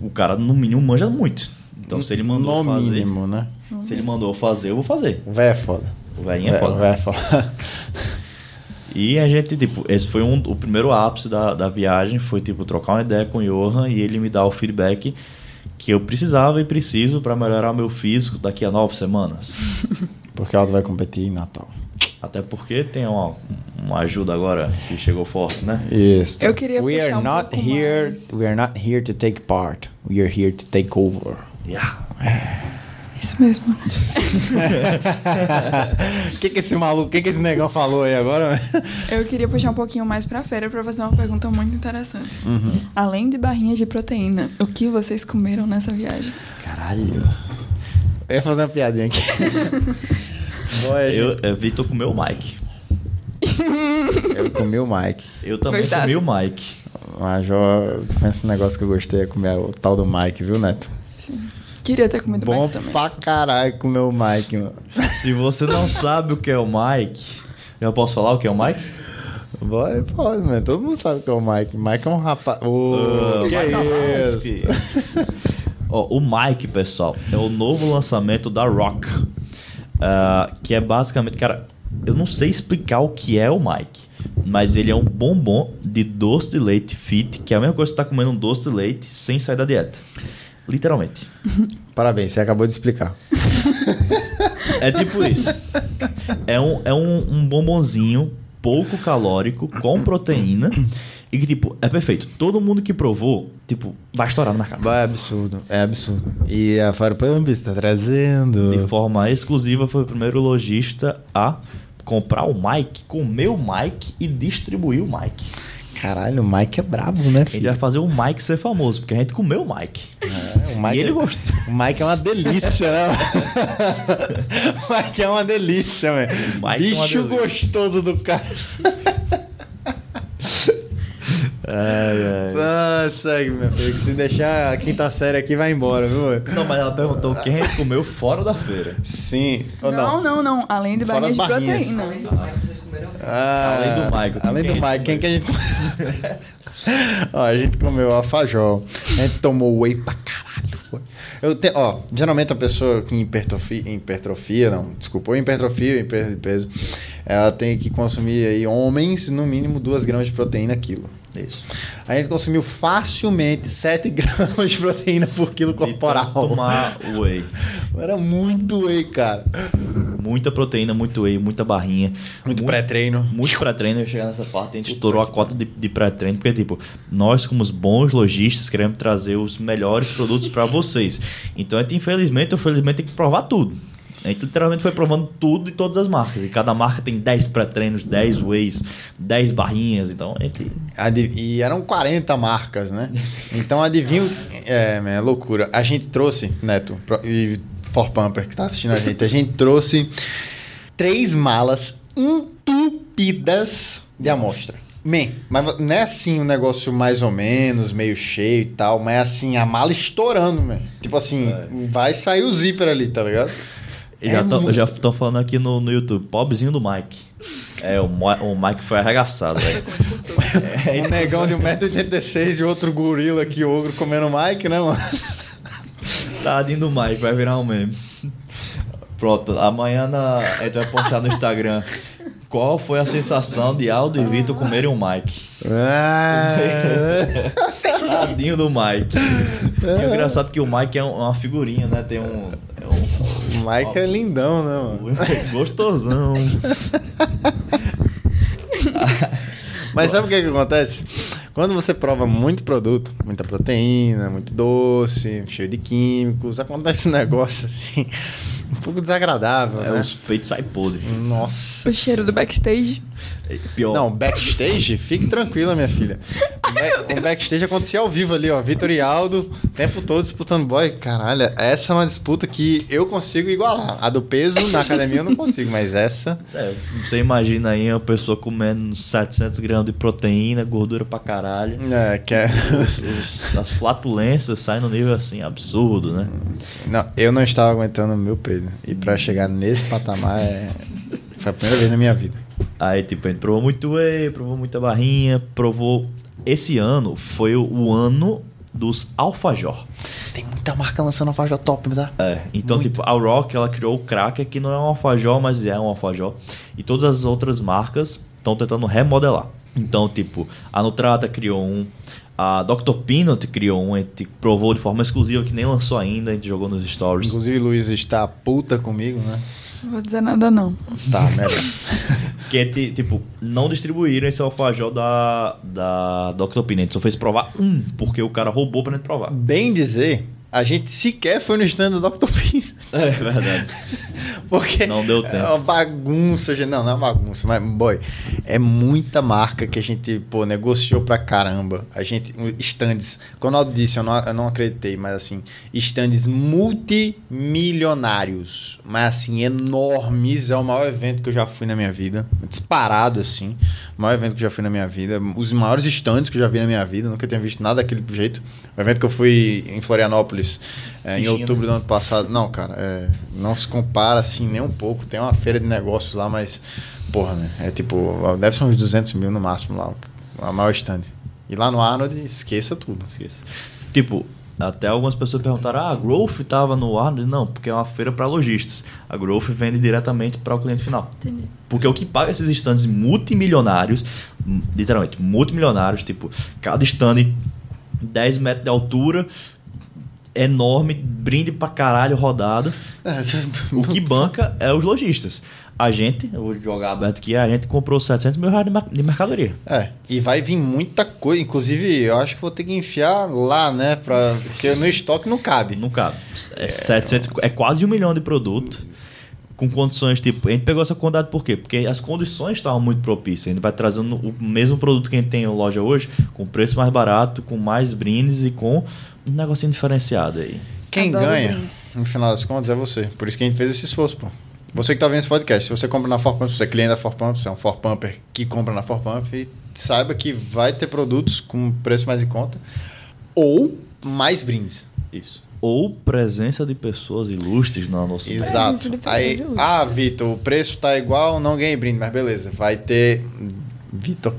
[SPEAKER 2] o cara, no mínimo, manja muito. Então, se ele mandou
[SPEAKER 1] No
[SPEAKER 2] fazer...
[SPEAKER 1] mínimo, né?
[SPEAKER 2] Se ele mandou fazer, eu vou fazer.
[SPEAKER 1] O velho é foda.
[SPEAKER 2] O velhinho é
[SPEAKER 1] O
[SPEAKER 2] foda.
[SPEAKER 1] velho é foda.
[SPEAKER 2] E a gente, tipo, esse foi um, o primeiro ápice da, da viagem, foi, tipo, trocar uma ideia com o Johan e ele me dar o feedback que eu precisava e preciso para melhorar o meu físico daqui a nove semanas.
[SPEAKER 1] Porque Aldo vai competir em Natal.
[SPEAKER 2] Até porque tem uma, uma ajuda agora que chegou forte, né?
[SPEAKER 1] Isso.
[SPEAKER 3] Eu queria
[SPEAKER 1] We are
[SPEAKER 3] um
[SPEAKER 1] not
[SPEAKER 3] pouco
[SPEAKER 1] here.
[SPEAKER 3] mais.
[SPEAKER 1] We are not here to take part. We are here to take over.
[SPEAKER 2] Yeah.
[SPEAKER 3] Isso mesmo.
[SPEAKER 1] O que que esse maluco, o que que esse negão falou aí agora?
[SPEAKER 3] Eu queria puxar um pouquinho mais pra feira pra fazer uma pergunta muito interessante.
[SPEAKER 1] Uhum.
[SPEAKER 3] Além de barrinhas de proteína, o que vocês comeram nessa viagem?
[SPEAKER 2] Caralho.
[SPEAKER 1] Eu ia fazer uma piadinha aqui. Boa,
[SPEAKER 2] Eu, eu Vitor comeu o Mike.
[SPEAKER 1] eu comi o Mike.
[SPEAKER 2] Eu também
[SPEAKER 3] Gostasse?
[SPEAKER 2] comi o Mike.
[SPEAKER 1] Major, pensa um negócio que eu gostei é comer o tal do Mike, viu, Neto?
[SPEAKER 3] Queria ter comido
[SPEAKER 1] Bom
[SPEAKER 3] também.
[SPEAKER 1] pra caralho comer o Mike, mano.
[SPEAKER 2] Se você não sabe o que é o Mike, já posso falar o que é o Mike?
[SPEAKER 1] Vai, pode, mano. Todo mundo sabe o que é o Mike. Mike é um rapaz.
[SPEAKER 2] Ah,
[SPEAKER 1] que
[SPEAKER 2] Mike
[SPEAKER 1] é isso?
[SPEAKER 2] Ó, o Mike, pessoal, é o novo lançamento da Rock. Ah, que é basicamente, cara, eu não sei explicar o que é o Mike, mas ele é um bombom de doce de leite fit, que é a mesma coisa que você tá comendo um doce de leite sem sair da dieta. Literalmente.
[SPEAKER 1] Parabéns, você acabou de explicar.
[SPEAKER 2] É tipo isso. É um, é um, um bombonzinho pouco calórico, com proteína, e que, tipo, é perfeito. Todo mundo que provou, tipo, vai estourar no mercado.
[SPEAKER 1] É absurdo, é absurdo. E a Farpamp está trazendo.
[SPEAKER 2] De forma exclusiva, foi o primeiro lojista a comprar o Mike, comer o Mike e distribuir o Mike.
[SPEAKER 1] Caralho, o Mike é brabo, né, filho?
[SPEAKER 2] vai fazer o Mike ser famoso, porque a gente comeu o Mike.
[SPEAKER 1] É, o Mike
[SPEAKER 2] E ele
[SPEAKER 1] é-
[SPEAKER 2] gostou.
[SPEAKER 1] O Mike é uma delícia, né? o Mike é uma delícia, velho.
[SPEAKER 2] É
[SPEAKER 1] Bicho
[SPEAKER 2] delícia.
[SPEAKER 1] gostoso do cara. Ah, segue, meu filho. Se deixar a quinta série aqui, vai embora, viu?
[SPEAKER 2] Não, mas ela perguntou quem a gente comeu fora da feira.
[SPEAKER 1] Sim. Ou
[SPEAKER 3] Não,
[SPEAKER 1] não?
[SPEAKER 3] não, não. Além de
[SPEAKER 1] Fora
[SPEAKER 3] barrinhas de
[SPEAKER 1] as barrinhas.
[SPEAKER 3] proteína.
[SPEAKER 4] Além do vocês comeram
[SPEAKER 1] Ah,
[SPEAKER 2] Além do Mike,
[SPEAKER 1] Além do
[SPEAKER 2] gente
[SPEAKER 1] quem que a gente Ó, a gente comeu alfajor. A gente tomou whey pra caralho. Eu te, ó, geralmente a pessoa que hipertrofia, hipertrofia, não, desculpa, ou hipertrofia, de peso, ela tem que consumir aí, homens, no mínimo 2 gramas de proteína quilo.
[SPEAKER 2] Isso.
[SPEAKER 1] A gente consumiu facilmente 7 gramas de proteína por quilo corporal.
[SPEAKER 2] Então, tomar whey.
[SPEAKER 1] Era muito whey, cara.
[SPEAKER 2] Muita proteína, muito whey, muita barrinha.
[SPEAKER 1] Muito pré-treino.
[SPEAKER 2] Muito pré-treino. Eu chegar nessa parte, a gente estourou a cota de, de pré-treino, porque, tipo, nós, como os bons lojistas, queremos trazer os melhores produtos para vocês. Então, a gente, infelizmente ou felizmente, tem que provar tudo. A gente literalmente foi provando tudo de todas as marcas. E cada marca tem 10 pré-treinos, 10 whey's, 10 barrinhas. Então, a gente.
[SPEAKER 1] Adi- E eram 40 marcas, né? Então adivinha. o- É, é loucura. A gente trouxe, Neto, pro- e For Pumper, que tá assistindo a gente, a gente trouxe três malas entupidas de amostra. Man, mas não é assim um negócio mais ou menos, meio cheio e tal, mas é assim, a mala estourando, man. Tipo assim, vai sair o zíper ali, tá ligado?
[SPEAKER 2] Já
[SPEAKER 1] É
[SPEAKER 2] estão falando aqui no, no YouTube, pobrezinho do Mike. É, o, Mo- o Mike foi arregaçado, velho.
[SPEAKER 1] Um negão de 1,86m e outro gorila aqui, ogro, comendo Mike, né, mano?
[SPEAKER 2] Tadinho do Mike, vai virar um meme. Pronto, amanhã na, a gente vai postar no Instagram qual foi a sensação de Aldo e Vitor comerem um Mike. Tadinho do Mike. E o engraçado é que o Mike é um- uma figurinha, né? Tem um. É um
[SPEAKER 1] O Mike é lindão, né, mano?
[SPEAKER 2] gostosão.
[SPEAKER 1] Mas sabe o que, que acontece? Quando você prova muito produto, muita proteína, muito doce, cheio de químicos, acontece um negócio assim, um pouco desagradável,
[SPEAKER 2] É,
[SPEAKER 1] né?
[SPEAKER 2] os peitos saem podres.
[SPEAKER 1] Nossa.
[SPEAKER 3] O cheiro do backstage.
[SPEAKER 2] Pior.
[SPEAKER 1] Não, backstage, fique tranquila, minha filha. O, back- o backstage acontecia ao vivo ali, ó. Vitor e Aldo, o tempo todo disputando boy. Caralho, essa é uma disputa que eu consigo igualar. A do peso na academia eu não consigo, mas essa.
[SPEAKER 2] É, você imagina aí uma pessoa comendo 700 gramas de proteína, gordura pra caralho.
[SPEAKER 1] É, que é.
[SPEAKER 2] Os- os- as flatulências saem no nível assim absurdo, né?
[SPEAKER 1] Não, eu não estava aguentando o meu peso. E pra chegar nesse patamar é... foi a primeira vez na minha vida.
[SPEAKER 2] Aí, tipo, a gente provou muito whey, provou muita barrinha, provou. Esse ano foi o, ano dos alfajor.
[SPEAKER 1] Tem muita marca lançando alfajor top, tá?
[SPEAKER 2] É, então,
[SPEAKER 1] Muito.
[SPEAKER 2] tipo, a Rock, ela criou o Cracker, que não é um alfajor, mas é um alfajor. E todas as outras marcas estão tentando remodelar. Então, tipo, a Nutrata criou um, a Dr. Peanut criou um, a gente provou de forma exclusiva, que nem lançou ainda, a gente jogou nos stories.
[SPEAKER 1] Inclusive, Luiz está puta comigo, né?
[SPEAKER 3] Não vou dizer nada, não.
[SPEAKER 1] Tá, melhor.
[SPEAKER 2] Que é, ti- tipo, não distribuíram esse alfajor da, da Dr. Gente só fez provar um, porque o cara roubou pra gente provar.
[SPEAKER 1] Bem dizer, a gente sequer foi no stand do Dr.
[SPEAKER 2] É verdade.
[SPEAKER 1] Porque
[SPEAKER 2] Não deu tempo.
[SPEAKER 1] É uma bagunça, gente. Não, não é uma bagunça, mas, boy, é muita marca que a gente, pô, negociou pra caramba. A gente, stands, quando eu disse, eu não, eu não acreditei, mas assim, stands multimilionários, mas assim, enormes. É o maior evento que eu já fui na minha vida. Disparado, assim. O maior evento que eu já fui na minha vida. Os maiores stands que eu já vi na minha vida. Nunca tinha visto nada daquele jeito. O evento que eu fui em Florianópolis é, em outubro do ano passado. Não, cara, é, não se compara assim nem um pouco. Tem uma feira de negócios lá, mas, porra, né? É tipo, deve ser uns 200 mil no máximo lá, a maior stand. E lá no Arnold, esqueça tudo.
[SPEAKER 2] Esqueci. Tipo, até algumas pessoas perguntaram: ah, a Growth tava no ar? Não, porque é uma feira para lojistas. A Growth vende diretamente para o cliente final.
[SPEAKER 3] Entendi.
[SPEAKER 2] Porque o que paga esses stands multimilionários, literalmente multimilionários, tipo, cada stand 10 metros de altura, enorme, brinde pra caralho rodado. O que banca é os lojistas. A gente, eu vou jogar aberto aqui, a gente comprou 700 mil reais de mer- de mercadoria.
[SPEAKER 1] É, e vai vir muita coisa. Inclusive, eu acho que vou ter que enfiar lá, né? Pra, porque no estoque não cabe.
[SPEAKER 2] Não cabe. É, 700, é quase um milhão de produto. Com condições, tipo, a gente pegou essa quantidade por quê? Porque as condições estavam muito propícias. A gente vai trazendo o mesmo produto que a gente tem na loja hoje, com preço mais barato, com mais brindes e com um negocinho diferenciado aí.
[SPEAKER 1] Quem
[SPEAKER 3] Adoro
[SPEAKER 1] ganha,
[SPEAKER 3] brindes.
[SPEAKER 1] no final das contas, é você. Por isso que a gente fez esse esforço, pô. Você que tá vendo esse podcast, se você compra na Forpump, se você é cliente da Forpump, você é um Forpumper que compra na Forpump, e saiba que vai ter produtos com preço mais em conta ou mais brindes.
[SPEAKER 2] Isso. Ou presença de pessoas ilustres na nossa
[SPEAKER 1] Exato.
[SPEAKER 3] Presença
[SPEAKER 1] Aí,
[SPEAKER 3] ilustres.
[SPEAKER 1] ah, Vitor, o preço tá igual, não ganhei brinde, mas beleza, vai ter. Vitor,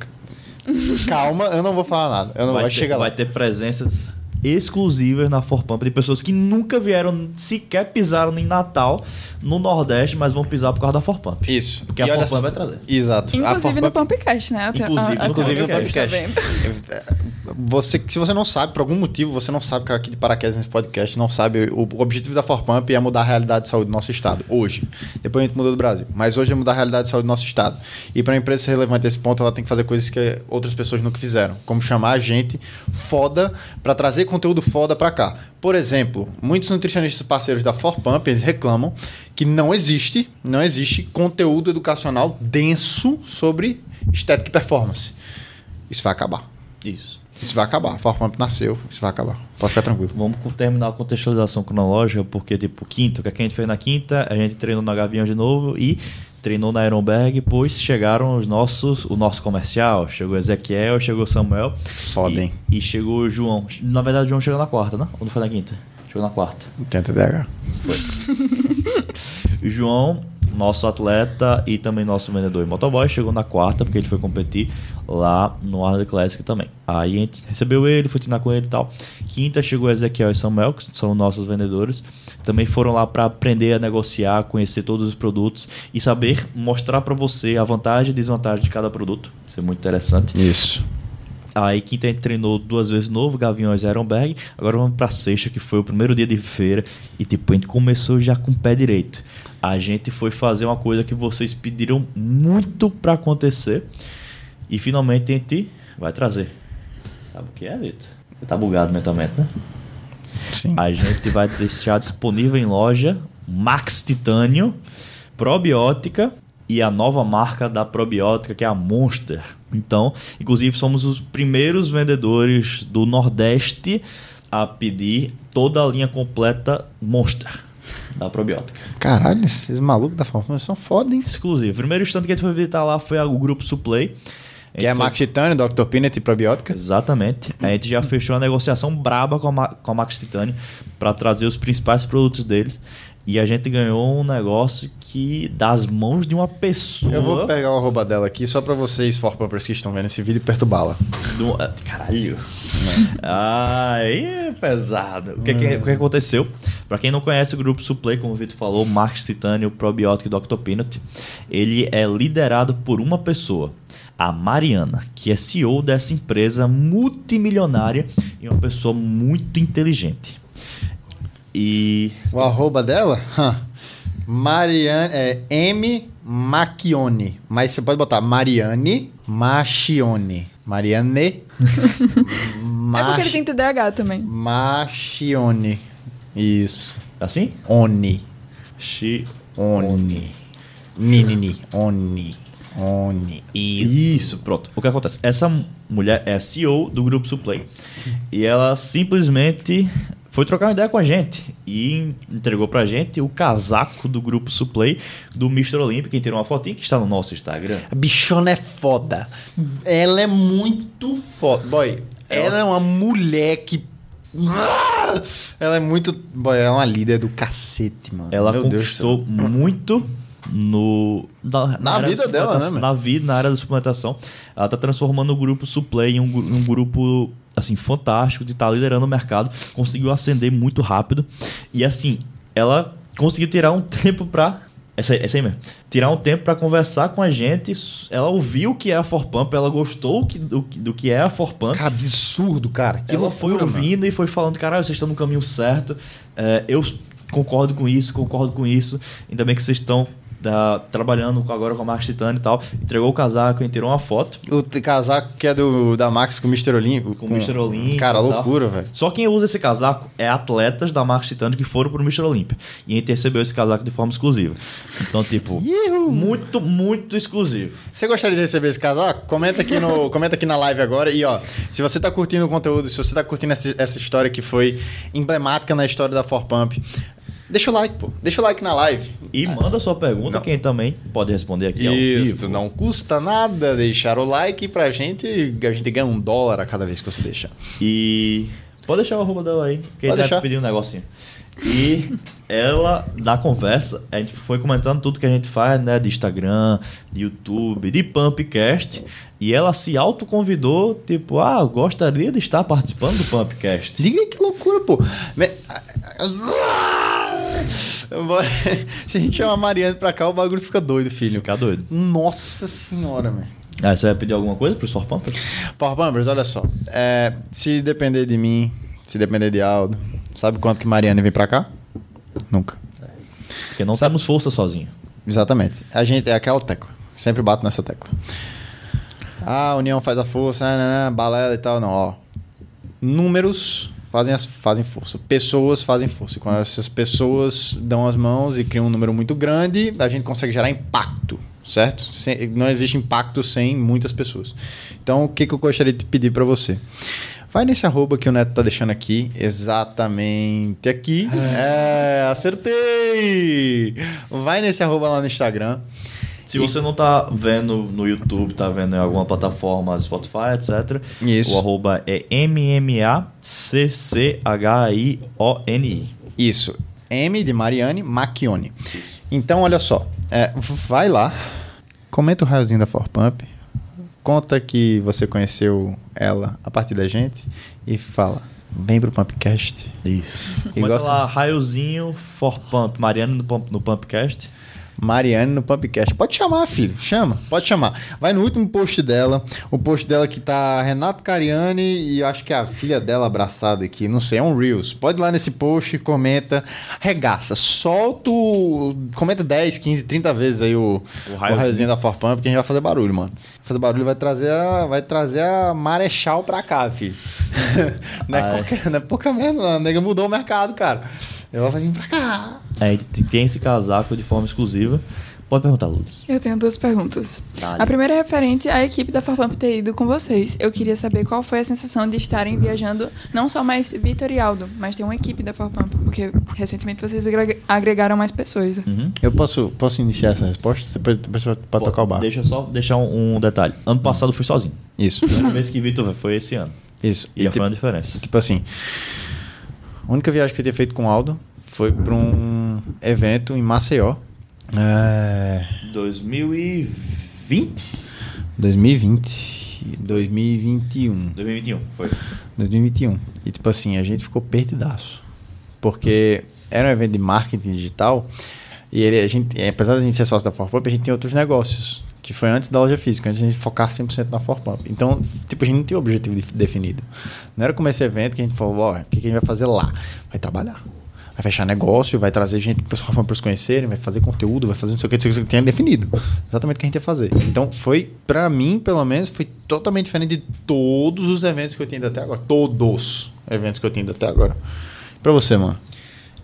[SPEAKER 1] calma, eu não vou falar nada. Eu não
[SPEAKER 2] vai,
[SPEAKER 1] vou
[SPEAKER 2] ter,
[SPEAKER 1] chegar lá.
[SPEAKER 2] vai ter presenças exclusivas na Forpump de pessoas que nunca vieram, sequer pisaram em Natal no Nordeste, mas vão pisar por causa da Forpump.
[SPEAKER 1] Isso.
[SPEAKER 2] Porque
[SPEAKER 1] E
[SPEAKER 2] a
[SPEAKER 1] só-
[SPEAKER 2] vai trazer.
[SPEAKER 1] Exato. A
[SPEAKER 3] Inclusive no
[SPEAKER 1] Forpump-
[SPEAKER 3] Pumpcast, né? Até-
[SPEAKER 2] Inclusive,
[SPEAKER 3] a-
[SPEAKER 1] Inclusive no
[SPEAKER 3] vendo?
[SPEAKER 1] Você, se você não sabe, por algum motivo, você não sabe que aqui de paraquedas nesse podcast, não sabe, o, o objetivo da Forpump é mudar a realidade de saúde do nosso estado, hoje. Depois a gente mudou do Brasil. Mas hoje é mudar a realidade de saúde do nosso estado. E para a empresa ser relevante nesse ponto, ela tem que fazer coisas que outras pessoas nunca fizeram. Como chamar a gente foda para trazer conteúdo foda para cá. Por exemplo, muitos nutricionistas parceiros da Forpump, eles reclamam que não existe, não existe conteúdo educacional denso sobre estética e performance. Isso vai acabar.
[SPEAKER 2] Isso.
[SPEAKER 1] Isso vai acabar. A Forpump nasceu, isso vai acabar. Pode ficar tranquilo.
[SPEAKER 2] Vamos terminar a contextualização cronológica, porque, tipo, quinta, o que, é que a gente fez na quinta? A gente treinou na Gavião de novo e treinou na Ironberg, pois chegaram os nossos, o nosso comercial. Chegou Ezequiel, chegou Samuel.
[SPEAKER 1] Foda,
[SPEAKER 2] e,
[SPEAKER 1] hein?
[SPEAKER 2] E chegou o João. Na verdade, o João chegou na quarta, né? Ou não foi na quinta? Chegou na quarta.
[SPEAKER 1] Tem TDAH.
[SPEAKER 2] O João, nosso atleta e também nosso vendedor e motoboy, chegou na quarta, porque ele foi competir lá no Arnold Classic também. Aí a gente recebeu ele, foi treinar com ele e tal. Quinta chegou Ezequiel e Samuel, que são nossos vendedores. Também foram lá para aprender a negociar, conhecer todos os produtos e saber mostrar para você a vantagem e desvantagem de cada produto. Isso é muito interessante.
[SPEAKER 1] Isso.
[SPEAKER 2] Aí quinta a gente treinou duas vezes novo, Gaviões e Ironberg. Agora vamos pra sexta, que foi o primeiro dia de feira. E tipo, a gente começou já com o pé direito. A gente foi fazer uma coisa que vocês pediram muito pra acontecer. E finalmente a gente vai trazer. Sabe o que é, Vitor? Tá bugado mentalmente, né?
[SPEAKER 1] Sim.
[SPEAKER 2] A gente vai deixar disponível em loja Max Titânio, probiótica e a nova marca da probiótica que é a Monster. Então, inclusive somos os primeiros vendedores do Nordeste a pedir toda a linha completa Monster da probiótica.
[SPEAKER 1] Caralho, esses malucos da Fórmula são foda, hein?
[SPEAKER 2] Exclusivo. O primeiro stand que a gente foi visitar lá foi o grupo Suplay.
[SPEAKER 1] Que é
[SPEAKER 2] foi-
[SPEAKER 1] Max Titânio, Dr. Peanut e probiótica.
[SPEAKER 2] Exatamente. A gente já fechou uma negociação braba com a, Ma- com a Max Titânio para trazer os principais produtos deles. E a gente ganhou um negócio que, das mãos de uma pessoa.
[SPEAKER 1] Eu vou pegar o arroba dela aqui só pra vocês, for pumpers, que estão vendo esse vídeo, perturbá-la.
[SPEAKER 2] do- ah, Caralho. Aí é pesado. O que, que, o que aconteceu? Pra quem não conhece o grupo Suplay, como o Vitor falou, Max Titânio, Probiótico e Dr. Peanut, ele é liderado por uma pessoa, a Mariana, que é CEO dessa empresa multimilionária e uma pessoa muito inteligente. E
[SPEAKER 1] O arroba dela? Mariane, é M. Macchione. Mas você pode botar Mariane Machione. Mariane
[SPEAKER 3] É porque ele tem TDAH também.
[SPEAKER 1] Machione. Isso.
[SPEAKER 2] assim?
[SPEAKER 1] Oni.
[SPEAKER 2] Shi-
[SPEAKER 1] Oni. Ninini. Oni. Oni. Isso.
[SPEAKER 2] Isso, pronto. O que acontece? Essa mulher é a CEO do grupo Suplay. E ela simplesmente foi trocar uma ideia com a gente e entregou pra gente o casaco do grupo Suplay do Mr. Olímpio, quem tirou uma fotinha que está no nosso Instagram.
[SPEAKER 1] A bichona é foda. Ela é muito foda. Boy, ela é uma mulher que. Ela é muito. Boy, ela é uma líder do cacete, mano.
[SPEAKER 2] Ela
[SPEAKER 1] Meu Deus
[SPEAKER 2] conquistou muito no na,
[SPEAKER 1] Na vida
[SPEAKER 2] da
[SPEAKER 1] dela, né?
[SPEAKER 2] Na vida, na área da suplementação. Ela tá transformando o grupo Suplay em um, um grupo assim fantástico de estar liderando o mercado, conseguiu ascender muito rápido e assim, ela conseguiu tirar um tempo pra essa, essa aí mesmo. Tirar um tempo pra conversar com a gente. Ela ouviu o que é a Forpump, ela gostou que- do, que- do que é a Forpump.
[SPEAKER 1] Cara, absurdo, cara. Que
[SPEAKER 2] ela
[SPEAKER 1] loucura,
[SPEAKER 2] foi
[SPEAKER 1] mano.
[SPEAKER 2] ouvindo e foi falando, caralho, vocês estão no caminho certo. É, eu concordo com isso, concordo com isso. Ainda bem que vocês estão ah, trabalhando agora com a Max Titânio e tal. Entregou o casaco e tirou uma foto.
[SPEAKER 1] O casaco que é do, da Max com o Mr. Olímpio.
[SPEAKER 2] Com o Mr. Olímpio
[SPEAKER 1] Cara, loucura, velho.
[SPEAKER 2] Só quem usa esse casaco é atletas da Max Titânio que foram pro Mr. Olímpia. E a gente recebeu esse casaco de forma exclusiva. Então, tipo, muito, muito exclusivo.
[SPEAKER 1] Você gostaria de receber esse casaco? Comenta aqui, no, comenta aqui na live agora. E ó, se você tá curtindo o conteúdo, se você tá curtindo essa, essa história que foi emblemática na história da Forpump, deixa o like, pô. Deixa o like na live.
[SPEAKER 2] E manda sua pergunta,
[SPEAKER 1] Não.
[SPEAKER 2] quem também pode responder aqui ao
[SPEAKER 1] Isso, não custa nada deixar o like pra gente. A gente ganha um dólar a cada vez que você deixar.
[SPEAKER 2] E pode deixar o arroba dela aí, que
[SPEAKER 1] Pode
[SPEAKER 2] ele
[SPEAKER 1] deixar.
[SPEAKER 2] pedir um negocinho. E ela, da conversa, a gente foi comentando tudo que a gente faz, né? De Instagram, de YouTube, de Pumpcast. E ela se autoconvidou, tipo, ah, gostaria de estar participando do Pumpcast.
[SPEAKER 1] Liga que loucura, pô. Se a gente chamar a Mariana pra cá, o bagulho fica doido, filho.
[SPEAKER 2] Ficar doido.
[SPEAKER 1] Nossa senhora, velho.
[SPEAKER 2] Ah, você vai pedir alguma coisa pro Sor Pumpers?
[SPEAKER 1] Power Bumpers, olha só. É, se depender de mim, se depender de Aldo, sabe quanto que Mariana vem pra cá? Nunca.
[SPEAKER 2] Porque não
[SPEAKER 1] Sabe-
[SPEAKER 2] temos força sozinho.
[SPEAKER 1] Exatamente. A gente é aquela tecla. Sempre bato nessa tecla. Ah, a união faz a força, né, né, né, balela e tal. Não, ó. Números fazem, as, fazem força. Pessoas fazem força. E quando essas pessoas dão as mãos e criam um número muito grande, a gente consegue gerar impacto, certo? Sem- não existe impacto sem muitas pessoas. Então, o que, que eu gostaria de pedir para você? Vai nesse arroba que o Neto tá deixando aqui, exatamente aqui. É, acertei! Vai nesse arroba lá no Instagram.
[SPEAKER 2] Se você não tá vendo no YouTube, tá vendo em alguma plataforma, Spotify, etc.
[SPEAKER 1] Isso.
[SPEAKER 2] O arroba é M-M-A-C-C-H-I-O-N-I.
[SPEAKER 1] Isso. M de Mariane Macchione. Então, olha só. é, vai lá, comenta o raiozinho da Forpump, conta que você conheceu ela a partir da gente e fala. Vem pro Pumpcast.
[SPEAKER 2] Isso.
[SPEAKER 1] E gosta-
[SPEAKER 2] lá, raiozinho for pump, Mariano no, pump, no Pumpcast.
[SPEAKER 1] Mariane no Pumpcast. Pode chamar, filho. Chama, pode chamar. Vai no último post dela. O post dela que tá Renato Cariani e acho que é a filha dela abraçada aqui. Não sei, é um Reels. Pode ir lá nesse post, comenta. Regaça. Solta o... Comenta 10, 15, 30 vezes aí o,
[SPEAKER 2] O
[SPEAKER 1] o
[SPEAKER 2] raiozinho.
[SPEAKER 1] da Forpump, porque a gente vai fazer barulho, mano. Fazer barulho vai trazer a, vai trazer a Marechal pra cá, filho. não, é qualquer, não é pouca merda, não. A nega mudou o mercado, cara. Ela vai vir pra cá.
[SPEAKER 2] É, tem- tem esse casaco de forma exclusiva. Pode perguntar, Lourdes.
[SPEAKER 3] Eu tenho duas perguntas.
[SPEAKER 2] Dale.
[SPEAKER 3] A primeira é referente à equipe da Farpamp ter ido com vocês. Eu queria saber qual foi a sensação de estarem viajando, não só mais Vitor e Aldo, mas ter uma equipe da Farpamp, porque recentemente vocês agreg- agregaram mais pessoas.
[SPEAKER 2] Uhum.
[SPEAKER 1] Eu posso, posso iniciar essa resposta? Pode tocar o barco.
[SPEAKER 2] Deixa eu só deixar um, um detalhe. Ano passado eu fui sozinho.
[SPEAKER 1] Isso,
[SPEAKER 2] A primeira vez que Vitor foi, foi esse ano.
[SPEAKER 1] isso.
[SPEAKER 2] E,
[SPEAKER 1] E,
[SPEAKER 2] já
[SPEAKER 1] tipo,
[SPEAKER 2] foi uma diferença.
[SPEAKER 1] tipo assim, a única viagem que eu tinha feito com o Aldo foi para um evento em Maceió. É,
[SPEAKER 2] 2020?
[SPEAKER 1] 2020, 2021.
[SPEAKER 2] 2021, foi.
[SPEAKER 1] 2021. E tipo assim, a gente ficou perdidaço. Porque era um evento de marketing digital e ele, a gente, apesar da gente ser sócio da Forpump, a gente tem outros negócios. Que foi antes da loja física, antes de a gente focar 100% na Forpump. Então, tipo, a gente não tinha objetivo de- definido. Não era como esse evento que a gente falou, ó, o que, a gente vai fazer lá? Vai trabalhar. Vai fechar negócio, vai trazer gente para Forpump para se conhecerem, vai fazer conteúdo, vai fazer não sei o que, não sei o que, definido. Exatamente o que a gente ia fazer. Então, foi, pra mim, pelo menos, foi totalmente diferente de todos os eventos que eu tinha ido até agora. Todos os eventos que eu tinha ido até agora. Pra você, mano.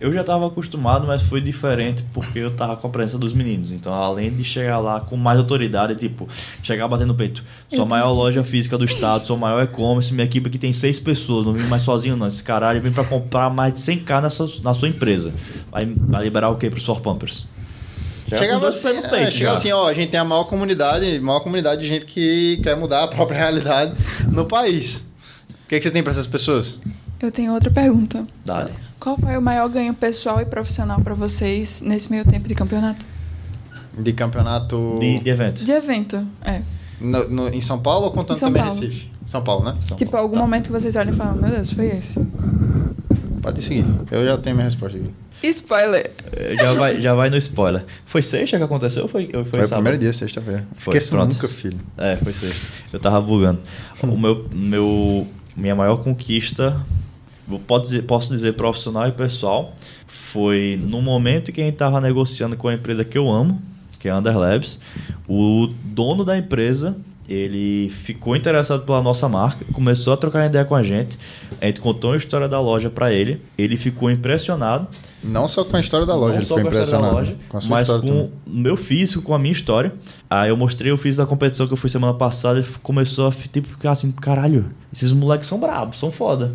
[SPEAKER 2] Eu já estava acostumado, mas foi diferente porque eu tava com a presença dos meninos. Então, além de chegar lá com mais autoridade, tipo, chegar batendo no peito. Sou a maior loja física do estado, sou o maior e-commerce, minha equipe aqui tem seis pessoas, não vim mais sozinho não. Esse caralho vem para comprar mais de 100k nessa, na sua empresa. Vai, vai liberar o quê pros Store Pumpers? Já
[SPEAKER 1] Chegava assim,
[SPEAKER 2] no
[SPEAKER 1] é,
[SPEAKER 2] peito,
[SPEAKER 1] chegava
[SPEAKER 2] já.
[SPEAKER 1] assim, ó, a gente tem a maior comunidade, maior comunidade de gente que quer mudar a própria realidade no país. O que, que você tem pra essas pessoas?
[SPEAKER 3] Eu tenho outra pergunta.
[SPEAKER 2] Dale.
[SPEAKER 3] Qual foi o maior ganho pessoal e profissional pra vocês nesse meio tempo de campeonato?
[SPEAKER 1] De campeonato.
[SPEAKER 2] De, de evento.
[SPEAKER 3] De evento, é.
[SPEAKER 1] No- no- em São Paulo ou contando
[SPEAKER 3] Em São
[SPEAKER 1] também
[SPEAKER 3] Paulo.
[SPEAKER 1] Recife? São Paulo, né? São
[SPEAKER 3] tipo,
[SPEAKER 1] Paulo.
[SPEAKER 3] algum
[SPEAKER 1] Tá.
[SPEAKER 3] momento que vocês olham e falam, meu Deus, foi esse.
[SPEAKER 1] Pode seguir. Eu já tenho minha resposta aqui.
[SPEAKER 3] Spoiler!
[SPEAKER 2] Eh, Já vai, já vai no spoiler. Foi sexta que aconteceu ou foi, foi,
[SPEAKER 1] Foi, o
[SPEAKER 2] sábado?
[SPEAKER 1] primeiro dia, sexta-feira.
[SPEAKER 2] Foi,
[SPEAKER 1] Esqueço
[SPEAKER 2] pronto.
[SPEAKER 1] nunca, filho.
[SPEAKER 2] É, foi sexta. Eu tava bugando. O meu, meu, minha maior conquista, pode dizer, posso dizer profissional e pessoal, foi no momento que a gente tava negociando com a empresa que eu amo, que é a Under Labs. O dono da empresa, ele ficou interessado pela nossa marca, começou a trocar ideia com a gente. A gente contou a história da loja para ele. Ele ficou impressionado.
[SPEAKER 1] Não só com a história da loja,
[SPEAKER 2] Não
[SPEAKER 1] ele
[SPEAKER 2] da
[SPEAKER 1] impressionado.
[SPEAKER 2] loja,
[SPEAKER 1] com
[SPEAKER 2] mas com
[SPEAKER 1] também.
[SPEAKER 2] o meu físico, com a minha história. Aí eu mostrei o físico da competição que eu fui semana passada e começou a tipo, ficar assim, caralho, esses moleques são brabos, são foda.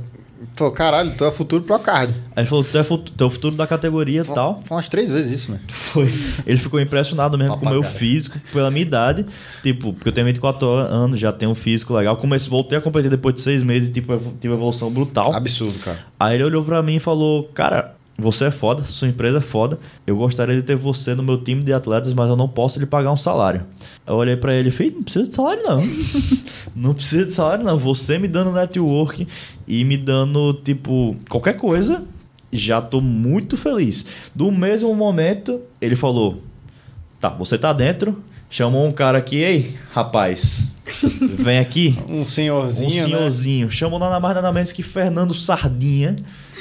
[SPEAKER 1] Falou, caralho, tu é futuro pro card.
[SPEAKER 2] Aí ele falou, tu é futuro, tu é o futuro da categoria e tal.
[SPEAKER 1] Foi umas três vezes isso, né?
[SPEAKER 2] Foi. Ele ficou impressionado mesmo com o meu
[SPEAKER 1] Papagaio.
[SPEAKER 2] físico, pela minha idade. Tipo, porque eu tenho 24 anos, já tenho um físico legal. Comecei, voltei a competir depois de seis meses e tipo, tive uma evolução brutal.
[SPEAKER 1] Absurdo, cara.
[SPEAKER 2] Aí ele olhou pra mim e falou: Cara, você é foda, sua empresa é foda. Eu gostaria de ter você no meu time de atletas, mas eu não posso lhe pagar um salário. Eu olhei pra ele e falei: Não precisa de salário, não. não precisa de salário, não. Você me dando network e me dando, tipo, qualquer coisa, já tô muito feliz. Do mesmo momento, ele falou: Tá, você tá dentro. Chamou um cara aqui, ei, rapaz, vem aqui.
[SPEAKER 1] Um senhorzinho,
[SPEAKER 2] Um
[SPEAKER 1] né?
[SPEAKER 2] senhorzinho. Chamou nada mais nada menos que Fernando Sardinha,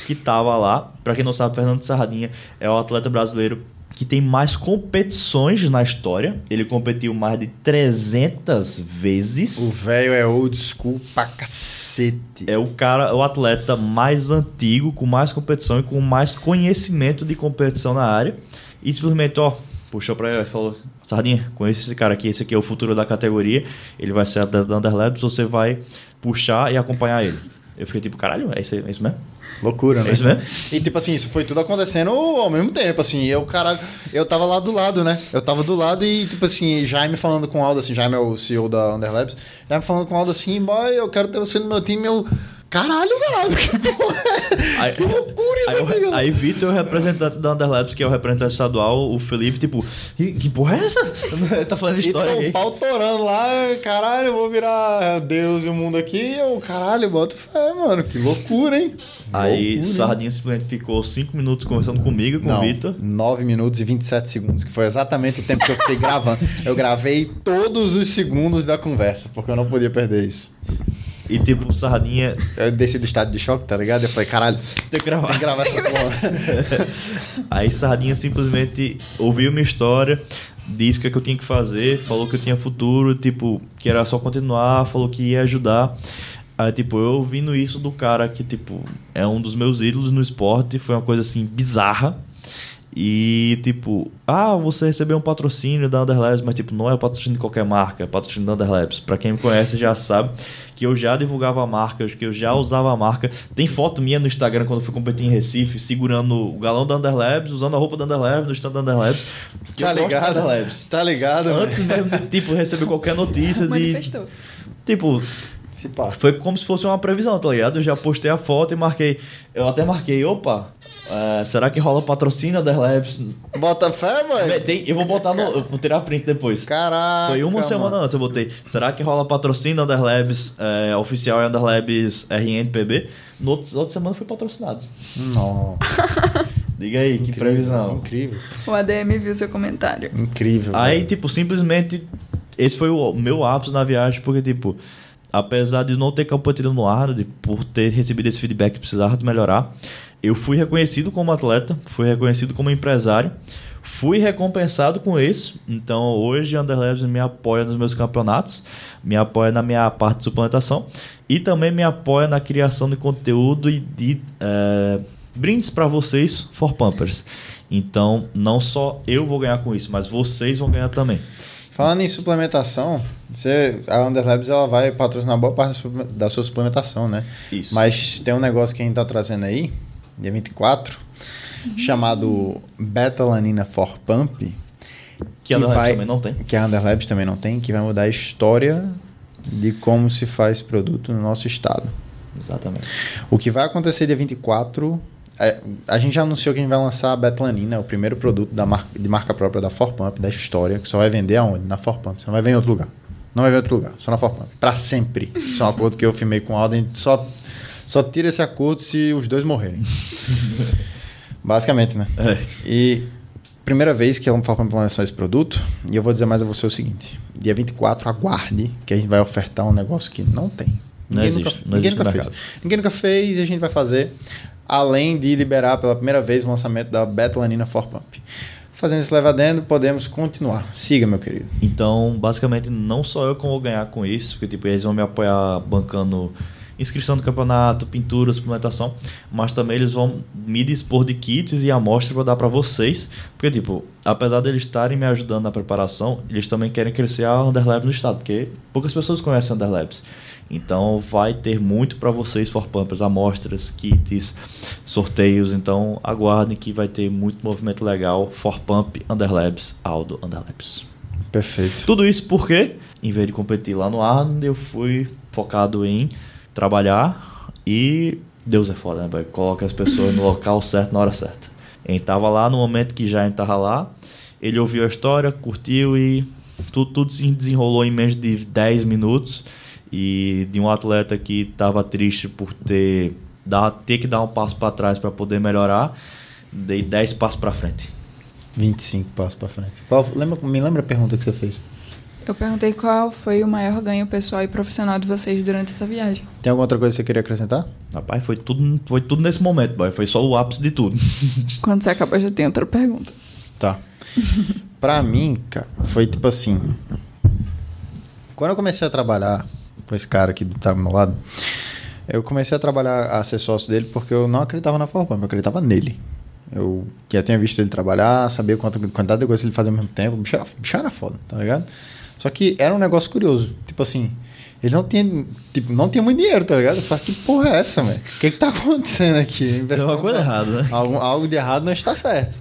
[SPEAKER 2] que tava lá. Pra quem não sabe, Fernando Sardinha é o atleta brasileiro que tem mais competições na história. Ele competiu mais de 300 vezes.
[SPEAKER 1] O velho é old school pra cacete.
[SPEAKER 2] É o cara, o atleta mais antigo, com mais competição e com mais conhecimento de competição na área. E simplesmente, ó, puxou pra ele e falou: Sardinha, conhece esse cara aqui, esse aqui é o futuro da categoria. Ele vai ser atleta da Underlabs, você vai puxar e acompanhar ele. Eu fiquei tipo, caralho, é isso, é isso mesmo?
[SPEAKER 1] Loucura, né?
[SPEAKER 2] É isso mesmo?
[SPEAKER 1] E tipo assim, isso foi tudo acontecendo ao mesmo tempo, assim. Eu, caralho, eu tava lá do lado, né? Eu tava do lado e, tipo assim, Jaime falando com o Aldo, assim, Jaime é o CEO da Underlabs, Jaime falando com o Aldo assim, boy, eu quero ter você no meu time, eu. Caralho, caralho, que porra é?
[SPEAKER 2] Aí,
[SPEAKER 1] Que loucura isso
[SPEAKER 2] aí,
[SPEAKER 1] aqui,
[SPEAKER 2] o-
[SPEAKER 1] galera.
[SPEAKER 2] aí Vitor, o representante da Underlabs, que é o representante estadual, o Felipe, tipo, "Ih, que porra é essa? tá falando história
[SPEAKER 1] Então, o pau torando lá, caralho, eu vou virar Deus e o mundo aqui. Eu, caralho, bota fé, mano. Que loucura, hein?
[SPEAKER 2] Aí
[SPEAKER 1] Loucura, hein?
[SPEAKER 2] Sardinha simplesmente ficou 5 minutos conversando comigo com o
[SPEAKER 1] Não,
[SPEAKER 2] Vitor.
[SPEAKER 1] 9 minutos e 27 segundos, que foi exatamente o tempo que eu fiquei gravando. Eu gravei todos os segundos da conversa, porque eu não podia perder isso.
[SPEAKER 2] E tipo, o Sardinha
[SPEAKER 1] Eu desci do estado de choque, tá ligado? Eu falei, caralho,
[SPEAKER 2] tem que
[SPEAKER 1] tem
[SPEAKER 2] gravar.
[SPEAKER 1] que gravar essa porra.
[SPEAKER 2] Aí Sardinha simplesmente ouviu minha história, disse o que, é que eu tinha que fazer, falou que eu tinha futuro, tipo, que era só continuar, falou que ia ajudar. Aí, tipo, eu ouvindo isso do cara que, tipo, é um dos meus ídolos no esporte, foi uma coisa assim bizarra. E, tipo, ah, você recebeu um patrocínio da Underlabs, mas, tipo, não é o patrocínio de qualquer marca, é patrocínio da Underlabs. Pra quem me conhece já sabe que eu já divulgava a marca, que eu já usava a marca. Tem foto minha no Instagram quando eu fui competir em Recife, segurando o galão da Underlabs, usando a roupa da Underlabs, no stand da Underlabs.
[SPEAKER 1] Tá ligado?
[SPEAKER 2] Underlabs.
[SPEAKER 1] Tá ligado?
[SPEAKER 2] Antes mesmo de, tipo, receber qualquer notícia de...
[SPEAKER 3] Manifestou.
[SPEAKER 2] Tipo,
[SPEAKER 1] Se pá.
[SPEAKER 2] foi como se fosse uma previsão, tá ligado? Eu já postei a foto e marquei. Eu até marquei, opa, é, será que rola patrocínio da Labs?
[SPEAKER 1] Bota fé, mano.
[SPEAKER 2] Tem, eu vou botar no. Eu vou tirar print depois.
[SPEAKER 1] Caraca.
[SPEAKER 2] Foi uma
[SPEAKER 1] mano.
[SPEAKER 2] semana antes eu botei. Será que rola patrocínio da Underlabs é, oficial é Underlabs RNPB? No outro, outra semana foi patrocinado.
[SPEAKER 1] Não.
[SPEAKER 2] Diga aí, que
[SPEAKER 1] Incrível,
[SPEAKER 2] previsão.
[SPEAKER 1] Incrível.
[SPEAKER 3] O ADM viu seu comentário.
[SPEAKER 1] Incrível.
[SPEAKER 2] Aí, tipo, simplesmente. Esse foi o meu ápice na viagem, porque, tipo, apesar de não ter competido no ar, de, por ter recebido esse feedback que precisava de melhorar, eu fui reconhecido como atleta, fui reconhecido como empresário, fui recompensado com isso. Então, hoje, a Underlabs me apoia nos meus campeonatos, me apoia na minha parte de suplementação e também me apoia na criação de conteúdo e de. eh, brindes para vocês, for Pampers. Então, não só eu vou ganhar com isso, mas vocês vão ganhar também.
[SPEAKER 1] Falando em suplementação, você, a Underlabs ela vai patrocinar boa parte da sua- suplementação, né?
[SPEAKER 2] Isso.
[SPEAKER 1] Mas tem um negócio que a gente tá trazendo aí, dia 24, chamado Betalanina for Pump.
[SPEAKER 2] Que a Underlabs também não tem.
[SPEAKER 1] Que a Underlabs também não tem, que vai mudar a história de como se faz esse produto no nosso estado.
[SPEAKER 2] Exatamente.
[SPEAKER 1] O que vai acontecer dia 24. É, a gente já anunciou que a gente vai lançar a Betlanina, o primeiro produto da marca, de marca própria da Forpump, da história, que só vai vender aonde? Na Forpump. Você não vai ver em outro lugar. Não vai ver em outro lugar, só na Forpump. Pra sempre. Isso é um acordo que eu firmei com o Alden. Só, só tira esse acordo se os dois morrerem. Basicamente, né?
[SPEAKER 2] É.
[SPEAKER 1] E primeira vez que a Forpump vai lançar esse produto, e eu vou dizer mais a você o seguinte: dia 24, aguarde que a gente vai ofertar um negócio que não tem.
[SPEAKER 2] Não
[SPEAKER 1] Ninguém
[SPEAKER 2] existe,
[SPEAKER 1] nunca,
[SPEAKER 2] não
[SPEAKER 1] ninguém nunca fez. Ninguém nunca fez e a gente vai fazer, além de liberar pela primeira vez o lançamento da Betalanina for Pump. Fazendo esse levadendo, podemos continuar. Siga, meu querido.
[SPEAKER 2] Então, basicamente, não só eu que vou ganhar com isso, porque tipo, eles vão me apoiar bancando inscrição do campeonato, pintura, suplementação, mas também eles vão me dispor de kits e amostras para dar para vocês, porque tipo, apesar de eles estarem me ajudando na preparação, eles também querem crescer a Underlabs no estado, porque poucas pessoas conhecem Underlabs. Então vai ter muito para vocês for pumpers, amostras, kits, sorteios, então aguardem que vai ter muito movimento legal for pump Underlabs, Aldo Underlabs.
[SPEAKER 1] Perfeito.
[SPEAKER 2] Tudo isso porque, em vez de competir lá no ar, eu fui focado em trabalhar e Deus é foda, né, boy? Coloca as pessoas no local certo na hora certa. Ele tava lá no momento que Jaime tava lá, ele ouviu a história, curtiu e tudo, tudo se desenrolou em menos de 10 minutos. E de um atleta que tava triste por ter, dar, ter que dar um passo para trás para poder melhorar, dei 10 passos para frente.
[SPEAKER 1] 25 passos pra frente. Qual- lembra, me lembra a pergunta que você fez?
[SPEAKER 3] Eu perguntei qual foi o maior ganho pessoal e profissional de vocês durante essa viagem.
[SPEAKER 1] Tem alguma outra coisa que você queria acrescentar?
[SPEAKER 2] Rapaz, foi tudo, foi tudo nesse momento, boy. Foi só o ápice de tudo.
[SPEAKER 3] Quando você acaba, já tem outra pergunta.
[SPEAKER 1] Tá. pra mim, cara, foi tipo assim. Quando eu comecei a trabalhar com esse cara que tá do meu lado, eu comecei a trabalhar, a ser sócio dele porque eu não acreditava na Forpump, eu acreditava nele. Eu já tinha visto ele trabalhar, sabia quanta quantidade de coisa ele fazia ao mesmo tempo. O bicho era, bicho era foda, tá ligado? Só que era um negócio curioso. Tipo assim, Ele não tinha, tipo, não tinha muito dinheiro, tá ligado? Eu falei, que porra é essa, velho? O que que tá acontecendo aqui?
[SPEAKER 2] Tem uma coisa errada, né?
[SPEAKER 1] Algo, algo de errado não está certo,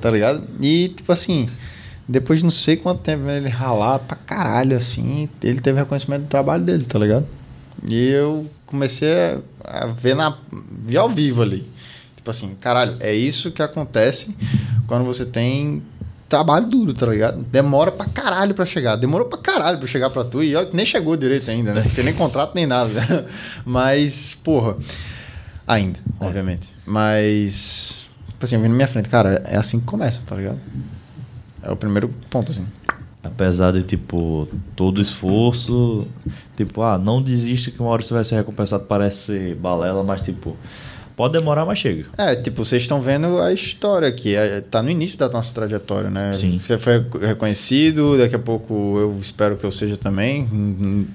[SPEAKER 1] tá ligado? E, tipo assim, depois de não sei quanto tempo ele ralar pra caralho, assim, ele teve reconhecimento do trabalho dele, tá ligado? E eu comecei a, ver, na, ver ao vivo ali. Tipo assim, caralho, é isso que acontece quando você tem trabalho duro, tá ligado? Demora pra caralho pra chegar. Demorou pra caralho pra chegar pra tu e olha que nem chegou direito ainda, né? Porque nem contrato nem nada. Mas, porra. Ainda, obviamente. Mas. Tipo assim, eu vi na minha frente, cara, é assim que começa, tá ligado? É o primeiro ponto, assim.
[SPEAKER 2] Apesar de, tipo, todo esforço, tipo, ah, não desiste que uma hora você vai ser recompensado, parece ser balela, mas, tipo, Pode demorar, mas chega.
[SPEAKER 1] É, tipo, vocês estão vendo a história aqui. É, tá no início da nossa trajetória, né?
[SPEAKER 2] Sim.
[SPEAKER 1] Você foi reconhecido, daqui a pouco eu espero que eu seja também.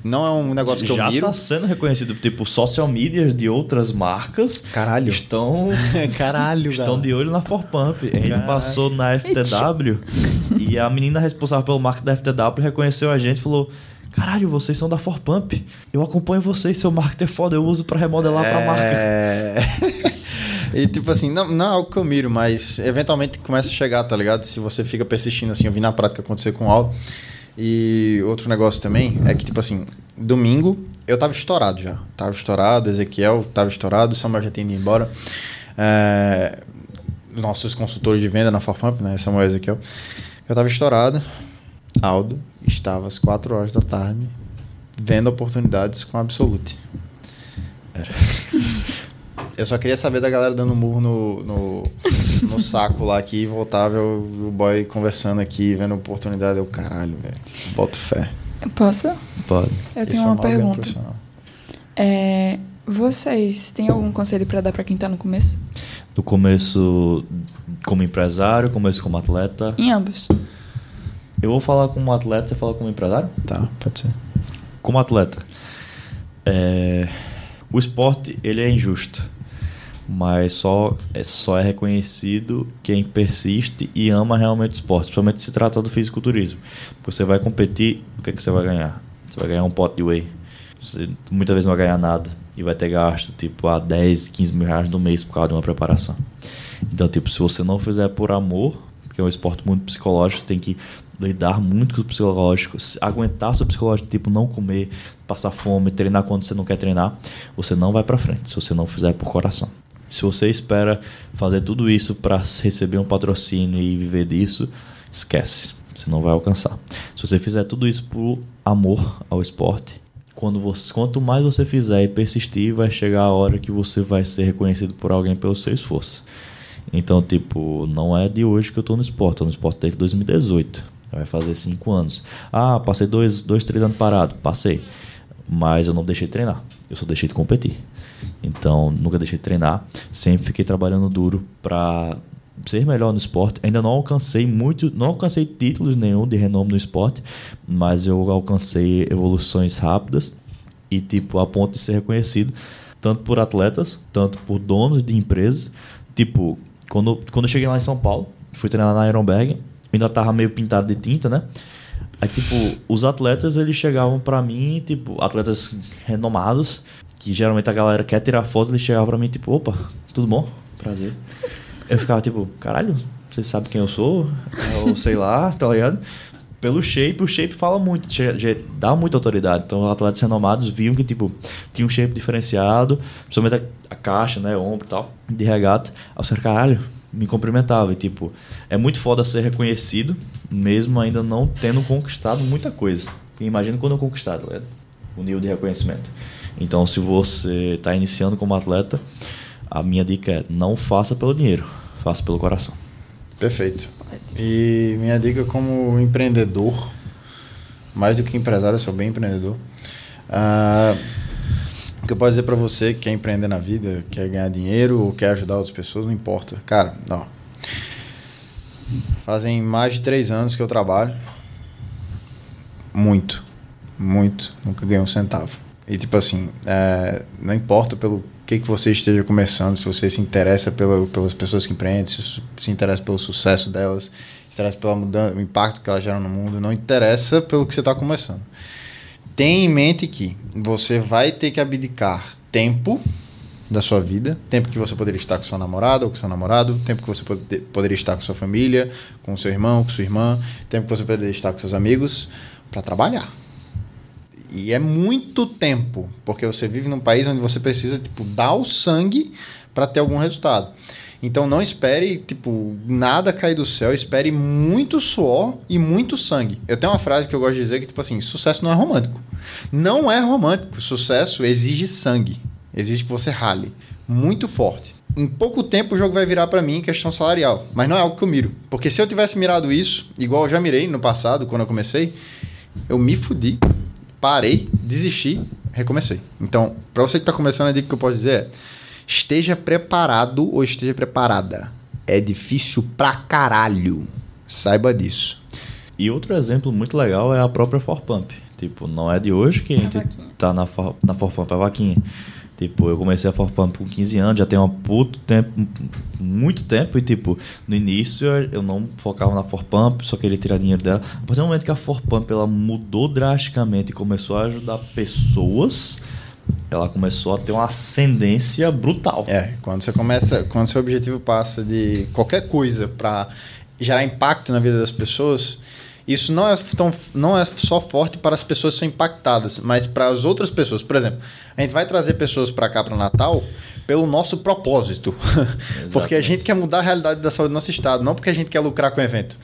[SPEAKER 1] Não é um negócio que
[SPEAKER 2] Já
[SPEAKER 1] eu miro.
[SPEAKER 2] Já tá sendo reconhecido. Tipo, social medias de outras marcas
[SPEAKER 1] Caralho.
[SPEAKER 2] estão...
[SPEAKER 1] Caralho,
[SPEAKER 2] Estão cara. de olho na Forpump. A gente Caralho. passou na FTW e a menina responsável pelo marketing da FTW reconheceu a gente e falou... Caralho, vocês são da Forpump. Eu acompanho vocês, seu marketing é foda, eu uso para remodelar é... pra marca.
[SPEAKER 1] É. e tipo assim, não, não é algo que eu miro, mas eventualmente começa a chegar, tá ligado? Se você fica persistindo assim, eu vi na prática acontecer com o Aldo. E outro negócio também é que, tipo assim, domingo eu tava estourado já. Tava estourado, Ezequiel tava estourado, Samuel já tinha ido embora. É, nossos consultores de venda na Forpump, né? Samuel e Ezequiel. Eu tava estourado. Aldo estava às 4 horas da tarde vendo oportunidades com a Absolute. Era. Eu só queria saber da galera dando um murro no, no, no saco lá aqui e voltava o, o boy conversando aqui, vendo oportunidade. Eu, caralho, velho. Boto fé.
[SPEAKER 3] Posso?
[SPEAKER 2] Pode.
[SPEAKER 3] Eu tenho uma pergunta. É, vocês têm algum conselho para dar para quem tá no começo?
[SPEAKER 2] No começo como empresário, começo como atleta?
[SPEAKER 3] Em ambos.
[SPEAKER 2] Eu vou falar como atleta, você fala como empresário?
[SPEAKER 1] Tá, pode ser.
[SPEAKER 2] Como atleta, é... o esporte ele é injusto, mas só é, só é reconhecido quem persiste e ama realmente o esporte, principalmente se trata do fisiculturismo. Você vai competir, o que, é que você vai ganhar? Você vai ganhar um pote de whey. Você muitas vezes não vai ganhar nada e vai ter gasto tipo a 10, 15 mil reais no mês por causa de uma preparação. Então, tipo, se você não fizer por amor, porque é um esporte muito psicológico, você tem que lidar muito com o psicológico, aguentar seu psicológico, tipo, não comer, passar fome, treinar quando você não quer treinar, você não vai para frente, se você não fizer por coração. Se você espera fazer tudo isso para receber um patrocínio e viver disso, esquece, você não vai alcançar. Se você fizer tudo isso por amor ao esporte, quando você, quanto mais você fizer e persistir, vai chegar a hora que você vai ser reconhecido por alguém pelo seu esforço. Então, tipo, não é de hoje que eu estou no esporte, estou no esporte desde 2018. Vai fazer cinco anos. Ah, passei dois, dois três anos parado. Passei. Mas eu não deixei de treinar. Eu só deixei de competir. Então, nunca deixei de treinar. Sempre fiquei trabalhando duro para ser melhor no esporte. Ainda não alcancei muito, não alcancei títulos nenhum de renome no esporte, mas eu alcancei evoluções rápidas e tipo a ponto de ser reconhecido tanto por atletas, tanto por donos de empresas. Tipo, quando, quando eu cheguei lá em São Paulo, fui treinar na Ironberg, ainda tava meio pintado de tinta, né? Aí, tipo, os atletas, eles chegavam para mim, tipo, atletas renomados, que geralmente a galera quer tirar foto, eles chegavam para mim, tipo, opa, tudo bom? Prazer. Eu ficava, tipo, caralho, você sabe quem eu sou? Ou sei lá, tá ligado? Pelo shape, o shape fala muito, dá muita autoridade. Então, os atletas renomados viam que, tipo, tinha um shape diferenciado, principalmente a, a caixa, né, o ombro e tal, de regata. Aí eu caralho, me cumprimentava. E, tipo, é muito foda ser reconhecido, mesmo ainda não tendo conquistado muita coisa. imagina quando eu conquistar, tá o nível de reconhecimento. Então, se você está iniciando como atleta, a minha dica é não faça pelo dinheiro, faça pelo coração.
[SPEAKER 1] Perfeito. E minha dica como empreendedor, mais do que empresário, eu sou bem empreendedor. Uh, que eu posso dizer para você que quer empreender na vida, quer ganhar dinheiro ou quer ajudar outras pessoas, não importa. Cara, não. Fazem mais de três anos que eu trabalho. Muito. Muito. Nunca ganhei um centavo. E tipo assim, é, não importa pelo que, que você esteja começando, se você se interessa pela, pelas pessoas que empreendem, se se interessa pelo sucesso delas, se interessa pelo impacto que elas geram no mundo, não interessa pelo que você está começando Tenha em mente que você vai ter que abdicar tempo da sua vida, tempo que você poderia estar com seu namorado ou com seu namorado, tempo que você pode, poderia estar com sua família, com seu irmão, com sua irmã, tempo que você poderia estar com seus amigos para trabalhar. E é muito tempo, porque você vive num país onde você precisa tipo dar o sangue para ter algum resultado. Então não espere, tipo, nada cair do céu, espere muito suor e muito sangue. Eu tenho uma frase que eu gosto de dizer que, tipo assim, sucesso não é romântico. Não é romântico. Sucesso exige sangue. Exige que você rale. Muito forte. Em pouco tempo o jogo vai virar para mim em questão salarial. Mas não é algo que eu miro. Porque se eu tivesse mirado isso, igual eu já mirei no passado, quando eu comecei, eu me fudi, parei, desisti, recomecei. Então, para você que está começando, a dica que eu posso dizer é Esteja preparado ou esteja preparada. É difícil pra caralho. Saiba disso.
[SPEAKER 2] E outro exemplo muito legal é a própria Forpump. Tipo, não é de hoje que a, a gente vaquinha. tá na, for, na Forpump, a vaquinha. Tipo, eu comecei a Forpump com 15 anos, já tem um puto tempo, muito tempo, e tipo, no início eu não focava na Forpump, só queria tirar dinheiro dela. A partir do momento que a Forpump ela mudou drasticamente e começou a ajudar pessoas, ela começou a ter uma ascendência brutal.
[SPEAKER 1] É, quando você começa, quando seu objetivo passa de qualquer coisa para gerar impacto na vida das pessoas, isso não é, tão, não é só forte para as pessoas que são impactadas, mas para as outras pessoas. Por exemplo, a gente vai trazer pessoas para cá para o Natal pelo nosso propósito. porque a gente quer mudar a realidade da saúde do nosso estado, não porque a gente quer lucrar com o evento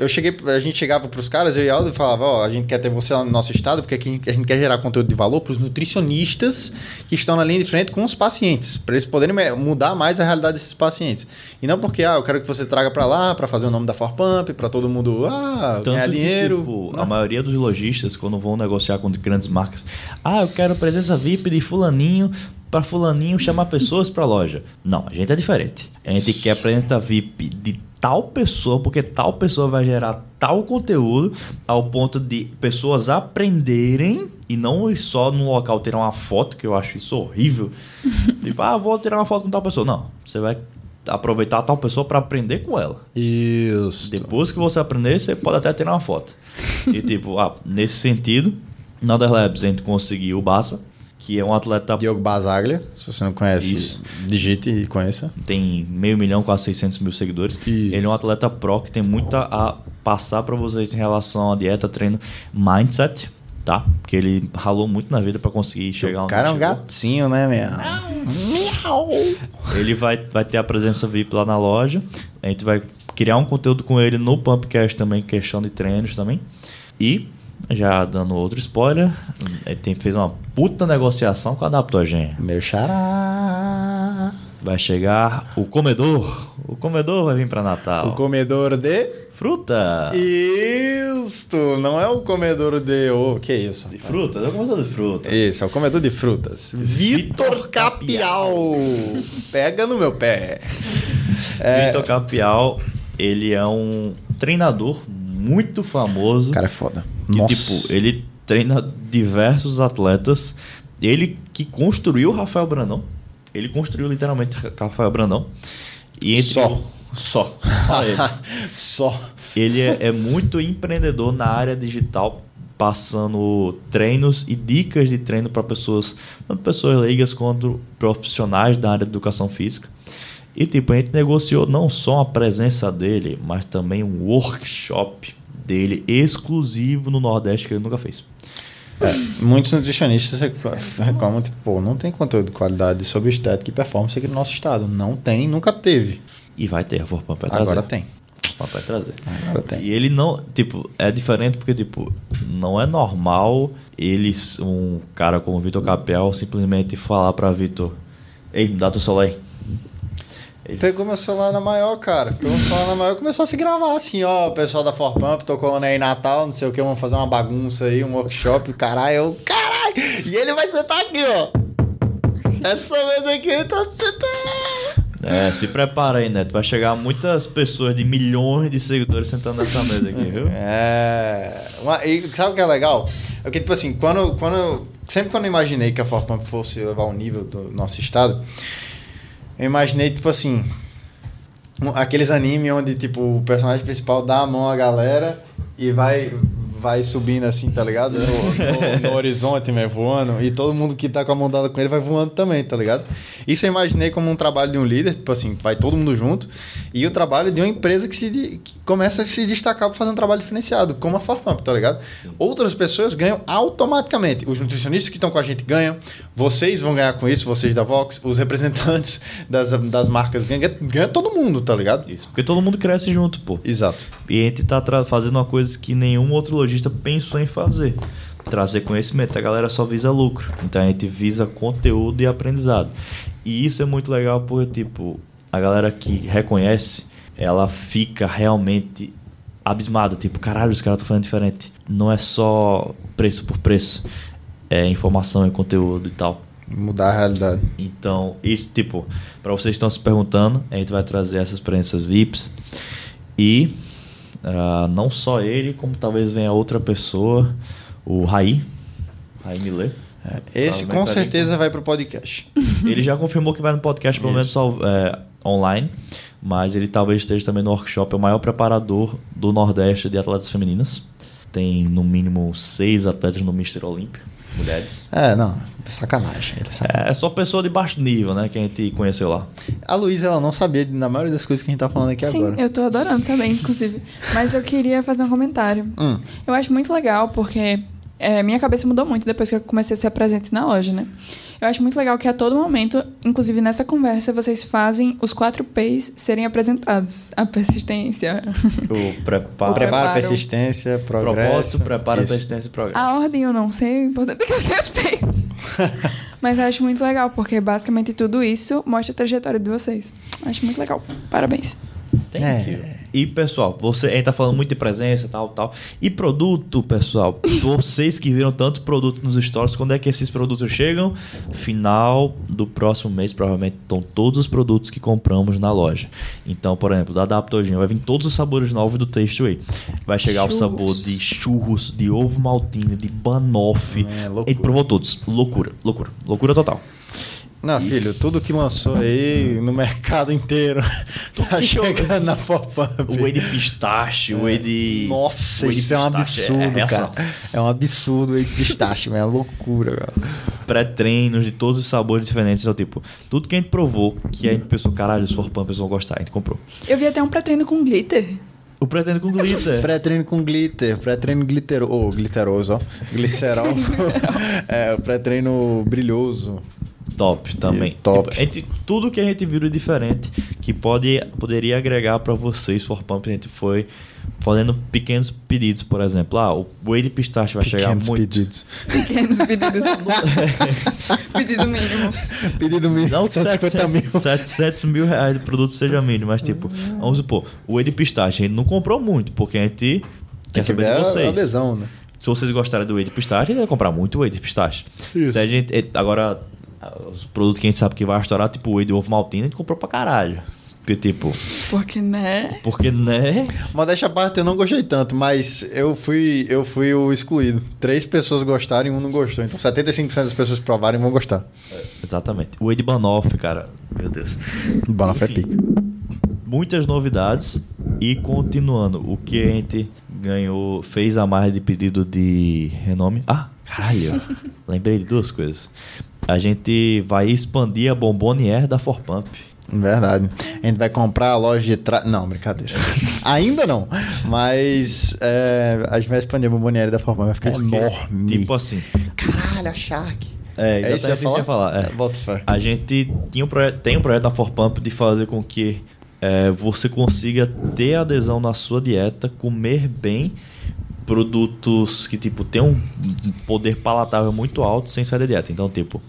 [SPEAKER 1] eu cheguei, a gente chegava para os caras, eu e Aldo, e falava, ó, a gente quer ter você lá no nosso estado, porque aqui a gente quer gerar conteúdo de valor para os nutricionistas que estão na linha de frente com os pacientes, para eles poderem mudar mais a realidade desses pacientes. E não porque, ah, eu quero que você traga para lá, para fazer o nome da Forpump, para todo mundo, ah, Tanto ganhar dinheiro. Que, tipo,
[SPEAKER 2] a maioria dos lojistas, quando vão negociar com grandes marcas, ah, eu quero presença VIP de fulaninho para fulaninho chamar pessoas para a loja. Não, a gente é diferente. A gente quer presença VIP de tal pessoa, porque tal pessoa vai gerar tal conteúdo ao ponto de pessoas aprenderem e não só no local tirar uma foto, que eu acho isso horrível. tipo, ah, vou tirar uma foto com tal pessoa. Não, você vai aproveitar tal pessoa para aprender com ela.
[SPEAKER 1] Isso.
[SPEAKER 2] Depois que você aprender, você pode até tirar uma foto. e tipo, ah, nesse sentido, na The Labs a gente conseguiu o Bassa que é um atleta.
[SPEAKER 1] Diogo Basaglia, se você não conhece, Isso. digite e conheça.
[SPEAKER 2] Tem meio milhão, quase 600 mil seguidores. Isso. Ele é um atleta pro que tem muito a passar para vocês em relação à dieta, treino, mindset, tá? Porque ele ralou muito na vida para conseguir chegar
[SPEAKER 1] onde O cara é um chegou. gatinho, né, meu?
[SPEAKER 2] Ele vai, vai ter a presença VIP lá na loja. A gente vai criar um conteúdo com ele no Pumpcast também, questão de treinos também. E já dando outro spoiler, ele tem, fez uma puta negociação com a Adaptogen.
[SPEAKER 1] Meu xará.
[SPEAKER 2] Vai chegar o comedor. O comedor vai vir para Natal.
[SPEAKER 1] O comedor de
[SPEAKER 2] fruta.
[SPEAKER 1] Isso, não é o comedor de o oh, que é isso?
[SPEAKER 2] De frutas, é o comedor de frutas.
[SPEAKER 1] Isso, é o comedor de frutas. Vitor Capial. Pega no meu pé.
[SPEAKER 2] É... Vitor Capial, ele é um treinador muito famoso. O
[SPEAKER 1] cara é foda.
[SPEAKER 2] Que, Nossa. tipo, ele treina diversos atletas. Ele que construiu o Rafael Brandão. Ele construiu literalmente Rafael Brandão.
[SPEAKER 1] E entre... Só.
[SPEAKER 2] Só.
[SPEAKER 1] ele. Só.
[SPEAKER 2] Ele é, é muito empreendedor na área digital, passando treinos e dicas de treino para pessoas, tanto pessoas leigas quanto profissionais da área de educação física. E tipo, a gente negociou não só a presença dele, mas também um workshop dele exclusivo no Nordeste que ele nunca fez.
[SPEAKER 1] É, muitos nutricionistas reclamam, tipo, pô, não tem conteúdo de qualidade sobre estética e performance aqui no nosso estado. Não tem, nunca teve.
[SPEAKER 2] E vai ter, a Forpam vai
[SPEAKER 1] trazer. Agora tem.
[SPEAKER 2] Vai trazer.
[SPEAKER 1] Agora tem.
[SPEAKER 2] E ele não, tipo, é diferente porque, tipo, não é normal eles, um cara como o Vitor Capel, simplesmente falar para Vitor, ei, me dá teu celular aí.
[SPEAKER 1] Ele pegou meu celular na maior, cara. Pegou meu celular na maior começou a se gravar assim, ó. O pessoal da Forpump, tô colando aí Natal, não sei o que, vamos fazer uma bagunça aí, um workshop, caralho. Eu, caralho! E ele vai sentar aqui, ó. Essa mesa aqui ele tá sentando.
[SPEAKER 2] É, se prepara aí, Neto. Vai chegar muitas pessoas de milhões de seguidores sentando nessa mesa aqui, viu?
[SPEAKER 1] É. Uma, e sabe o que é legal? É porque, tipo assim, quando, quando. Sempre quando eu imaginei que a Forpump fosse levar o nível do nosso estado eu imaginei, tipo assim, aqueles animes onde, tipo, o personagem principal dá a mão à galera e vai vai subindo assim, tá ligado? No, no, no horizonte, né? Voando. E todo mundo que tá com a mão dada com ele vai voando também, tá ligado? Isso eu imaginei como um trabalho de um líder, tipo assim, vai todo mundo junto. E o trabalho de uma empresa que, se, que começa a se destacar pra fazer um trabalho diferenciado, como a Farpump, tá ligado? Outras pessoas ganham automaticamente. Os nutricionistas que estão com a gente ganham, vocês vão ganhar com isso, vocês da Vox, os representantes das, das marcas ganham, ganha todo mundo, tá ligado?
[SPEAKER 2] Isso, porque todo mundo cresce junto, pô.
[SPEAKER 1] Exato.
[SPEAKER 2] E a gente tá fazendo uma coisa que nenhum outro lojista pensou em fazer. Trazer conhecimento. A galera só visa lucro. Então a gente visa conteúdo e aprendizado. E isso é muito legal porque, tipo, a galera que reconhece, ela fica realmente abismada. Tipo, caralho, os caras estão falando diferente. Não é só preço por preço. É informação e conteúdo e tal.
[SPEAKER 1] Mudar a realidade.
[SPEAKER 2] Então, isso, tipo, para vocês que estão se perguntando, a gente vai trazer essas experiências VIPs. E uh, não só ele, como talvez venha outra pessoa, o Raí, Raí Miller.
[SPEAKER 1] É, esse com certeza vai para o podcast.
[SPEAKER 2] Ele já confirmou que vai no podcast, pelo menos só, é, online, mas ele talvez esteja também no workshop. É o maior preparador do Nordeste de atletas femininas. Tem no mínimo seis atletas no Mister Olímpia mulheres.
[SPEAKER 1] É, não, sacanagem. Ele
[SPEAKER 2] É, é só pessoa de baixo nível, né, que a gente conheceu lá.
[SPEAKER 1] A Luísa, ela não sabia na maioria das coisas que a gente tá falando aqui
[SPEAKER 3] Sim,
[SPEAKER 1] agora.
[SPEAKER 3] Sim, eu tô adorando saber, inclusive. Mas eu queria fazer um comentário.
[SPEAKER 1] Hum.
[SPEAKER 3] Eu acho muito legal, porque é, minha cabeça mudou muito depois que eu comecei a ser presente na loja, né? Eu acho muito legal que a todo momento, inclusive nessa conversa, vocês fazem os quatro P's serem apresentados. A persistência.
[SPEAKER 2] O preparo.
[SPEAKER 1] O preparo, persistência, progresso.
[SPEAKER 2] Propósito, preparo, Isso. persistência e progresso.
[SPEAKER 3] A ordem eu não sei, o importante é que vocês P's. Mas eu acho muito legal, porque basicamente tudo isso mostra a trajetória de vocês. Acho muito legal. Parabéns.
[SPEAKER 2] Thank é. you. E, pessoal, você a gente tá falando muito de presença, tal, tal. E produto, pessoal. vocês que viram tanto produto nos stories, quando é que esses produtos chegam? Final do próximo mês, provavelmente, estão todos os produtos que compramos na loja. Então, por exemplo, da Adaptogen vai vir todos os sabores novos do Taste Vai chegar churros. o sabor de churros, de ovo maltine, de banoffee. É, loucura. A gente provou todos. Loucura, loucura. Loucura total.
[SPEAKER 1] Não, e... filho, tudo que lançou aí no mercado inteiro tá chegando na Forpump.
[SPEAKER 2] O whey de pistache, o whey de...
[SPEAKER 1] Nossa, whey isso é um absurdo, é, cara. É um absurdo o whey de pistache, é loucura, cara.
[SPEAKER 2] Pré-treinos de todos os sabores diferentes. Então, tipo, tudo que a gente provou, que a gente pensou, caralho, os Forpump, pessoal gostar, a gente comprou.
[SPEAKER 3] Eu vi até um pré-treino com glitter.
[SPEAKER 2] O pré-treino com glitter.
[SPEAKER 1] pré-treino com glitter. Pré-treino glitter... oh, glitteroso, ó. Glicerol. é, o pré-treino brilhoso
[SPEAKER 2] top também.
[SPEAKER 1] top.
[SPEAKER 2] Tipo, entre tudo que a gente viu de diferente que pode, poderia agregar para vocês, for Pump, a gente foi fazendo pequenos pedidos, por exemplo. Ah, o whey de pistache vai pequenos chegar muito.
[SPEAKER 1] Pedidos.
[SPEAKER 3] Pequenos pedidos. Pedido mínimo.
[SPEAKER 1] Pedido mínimo.
[SPEAKER 2] Não 750 mil. 700 mil reais de produto seja mínimo, mas tipo, vamos supor, o whey de pistache a gente não comprou muito, porque a gente quer saber de vocês.
[SPEAKER 1] adesão, né?
[SPEAKER 2] Se vocês gostarem do whey de pistache, a gente vai comprar muito whey de pistache. Isso. Se a gente, agora, os produtos que a gente sabe que vai estourar, tipo o whey de ovo maltino, a gente comprou pra caralho. Porque, tipo.
[SPEAKER 3] Porque, né?
[SPEAKER 2] Porque, né?
[SPEAKER 1] Modéstia à parte, eu não gostei tanto, mas eu fui, eu fui o excluído. Três pessoas gostaram e um não gostou. Então, 75% das pessoas que provarem vão gostar.
[SPEAKER 2] É, exatamente. O Ed Banoff, cara. Meu Deus.
[SPEAKER 1] Banoff é pica.
[SPEAKER 2] Muitas novidades. E continuando, o que a gente ganhou, fez a mais de pedido de renome. Ah, caralho. Lembrei de duas coisas a gente vai expandir a Bombonier da Forpump.
[SPEAKER 1] Verdade. A gente vai comprar a loja de trás. Não, brincadeira. Ainda não. Mas é, a gente vai expandir a bomboniere da Forpump. Vai ficar Porque, enorme.
[SPEAKER 2] Tipo assim.
[SPEAKER 1] Caralho, a Shark.
[SPEAKER 2] É, exatamente é isso que eu ia falar. É.
[SPEAKER 1] Bota fé.
[SPEAKER 2] A gente tinha um projeto, tem um projeto da Forpump de fazer com que é, você consiga ter adesão na sua dieta, comer bem produtos que, tipo, tem um poder palatável muito alto sem sair da dieta. Então, tipo,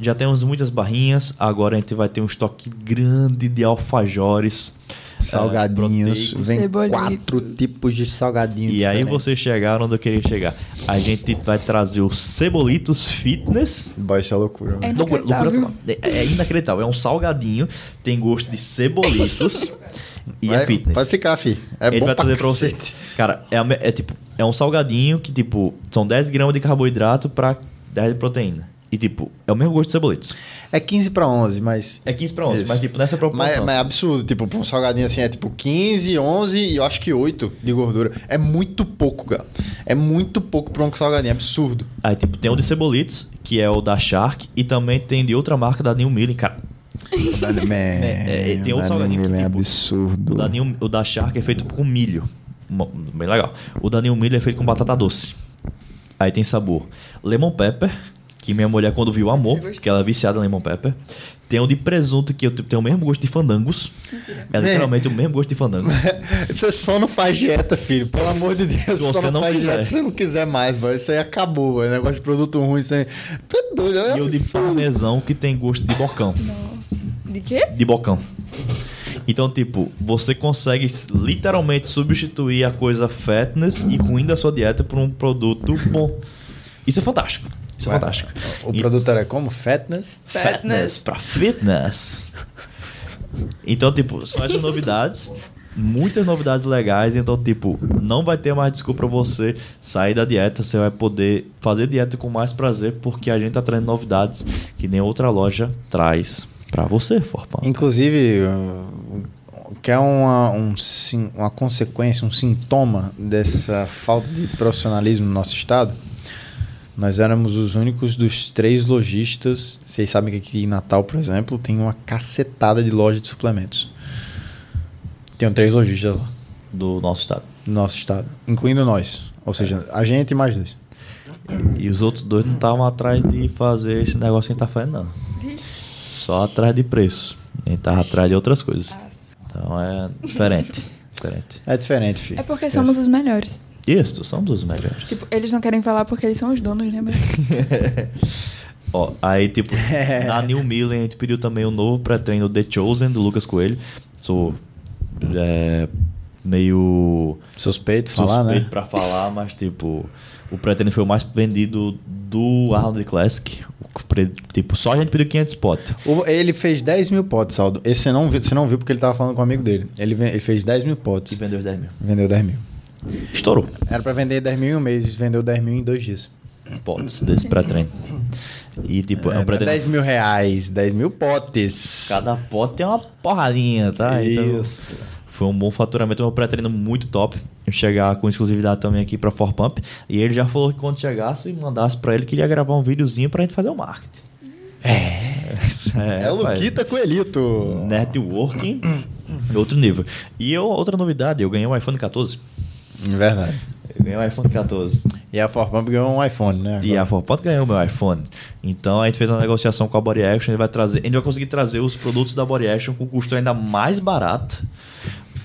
[SPEAKER 2] já temos muitas barrinhas, agora a gente vai ter um estoque grande de alfajores.
[SPEAKER 1] Salgadinhos, é, vem Cebolitos. quatro tipos de salgadinhos.
[SPEAKER 2] E diferentes. aí vocês chegaram onde eu queria chegar. A gente vai trazer os Cebolitos Fitness.
[SPEAKER 1] Vai ser loucura.
[SPEAKER 3] É inacreditável. Loucura,
[SPEAKER 2] loucura, é, é inacreditável. É um salgadinho, tem gosto de cebolitos. e é vai, é fitness.
[SPEAKER 1] Pode ficar, fi. É
[SPEAKER 2] Ele
[SPEAKER 1] bom
[SPEAKER 2] vai trazer
[SPEAKER 1] pra
[SPEAKER 2] você. Cara, é, é, tipo, é um salgadinho que, tipo, são 10 gramas de carboidrato pra 10 de proteína. E, tipo, é o mesmo gosto de cebolitos.
[SPEAKER 1] É 15 pra 11, mas...
[SPEAKER 2] É 15 pra 11,
[SPEAKER 1] Isso.
[SPEAKER 2] mas, tipo, nessa proporção.
[SPEAKER 1] Mas, mas é absurdo, tipo, pra um salgadinho assim é tipo 15, 11 e eu acho que 8 de gordura. É muito pouco, cara. É muito pouco pra um salgadinho, é absurdo.
[SPEAKER 2] Aí, tipo, tem o de cebolitos, que é o da Shark, e também tem de outra marca da New Milling, cara. É, é, tem outro salgadinho que,
[SPEAKER 1] é
[SPEAKER 2] tipo,
[SPEAKER 1] absurdo.
[SPEAKER 2] O da, New- o da Shark é feito com milho. Bem legal. O da New Milling é feito com batata doce. Aí tem sabor lemon pepper, que minha mulher quando viu amor, que ela é viciada em lemon pepper. Tem o de presunto, que eu tipo, tem o mesmo gosto de fandangos. É literalmente o mesmo gosto de fandangos.
[SPEAKER 1] Você só não faz dieta, filho. Pelo amor de Deus, você só não,
[SPEAKER 2] não
[SPEAKER 1] faz
[SPEAKER 2] quiser.
[SPEAKER 1] dieta se você não quiser mais, velho. Isso aí acabou, é negócio de produto ruim. Isso aí... É doido, é
[SPEAKER 2] E o de parmesão, que tem gosto de bocão.
[SPEAKER 3] Nossa. De quê?
[SPEAKER 2] de bocão. Então, tipo, você consegue literalmente substituir a coisa fatness e ruim da sua dieta por um produto bom. Isso é fantástico. Isso é fantástico.
[SPEAKER 1] O
[SPEAKER 2] E-
[SPEAKER 1] produto era como? Fatness?
[SPEAKER 3] Fatness.
[SPEAKER 2] pra fitness. Então, tipo, são essas novidades. Muitas novidades legais. Então, tipo, não vai ter mais desculpa pra você sair da dieta. Você vai poder fazer dieta com mais prazer, porque a gente tá trazendo novidades que nem outra loja traz pra você, Forpão.
[SPEAKER 1] Inclusive, que é uma, um, uma consequência, um sintoma dessa falta de profissionalismo no nosso estado. Nós éramos os únicos dos três lojistas. Vocês sabem que aqui em Natal, por exemplo, tem uma cacetada de loja de suplementos. Tem três lojistas lá
[SPEAKER 2] Do nosso estado.
[SPEAKER 1] no nosso estado, incluindo nós. Ou seja, a gente e mais dois.
[SPEAKER 2] E os outros dois não estavam atrás de fazer esse negócio que a gente tá fazendo, não. Só atrás de preço. A gente tava atrás de outras coisas. Então é diferente. diferente.
[SPEAKER 1] É diferente, filho.
[SPEAKER 3] É porque
[SPEAKER 1] Esquece.
[SPEAKER 3] somos os melhores.
[SPEAKER 2] Isso, somos os melhores.
[SPEAKER 3] Tipo, eles não querem falar porque eles são os donos, lembra?
[SPEAKER 2] Ó, aí, tipo, na New Millen a gente pediu também o novo pré-treino The Chosen, do Lucas Coelho. Sou é, meio
[SPEAKER 1] Suspeito falar,
[SPEAKER 2] suspeito
[SPEAKER 1] né?
[SPEAKER 2] pra falar, mas, tipo, o pré-treino foi o mais vendido do Arnold Classic. Tipo, só a gente pediu 500 potes.
[SPEAKER 1] Ele fez 10 mil potes, Aldo. Esse você não viu, você não viu porque ele tava falando com um amigo dele. Ele, ele fez 10 mil
[SPEAKER 2] E
[SPEAKER 1] potes.
[SPEAKER 2] vendeu os 10 mil.
[SPEAKER 1] Vendeu 10 mil.
[SPEAKER 2] Estourou.
[SPEAKER 1] Era pra vender 10 mil em um mês, vendeu 10 mil em dois dias.
[SPEAKER 2] potes desse pré-treino. E tipo, é,
[SPEAKER 1] É,
[SPEAKER 2] um
[SPEAKER 1] é
[SPEAKER 2] pré-treino.
[SPEAKER 1] 10 mil reais, 10 mil potes.
[SPEAKER 2] Cada pote tem uma porradinha, tá? Então,
[SPEAKER 1] Isso.
[SPEAKER 2] foi um bom faturamento, um pré-treino muito top. Eu chegar com exclusividade também aqui pra For Pump. E ele já falou que quando chegasse, mandasse pra ele, queria gravar um videozinho pra gente fazer o marketing. É, isso é,
[SPEAKER 1] É. Luquita Coelhito.
[SPEAKER 2] Networking, outro nível. E eu, outra novidade, eu ganhei um iPhone 14.
[SPEAKER 1] Verdade.
[SPEAKER 2] Eu ganhei um iPhone 14.
[SPEAKER 1] E a Forpump ganhou um iPhone, né?
[SPEAKER 2] E a
[SPEAKER 1] agora.
[SPEAKER 2] Forpod ganhou o meu iPhone. Então a gente fez uma negociação com a Body Action. A gente vai, trazer, a gente vai conseguir trazer os produtos da Body Action com custo ainda mais barato.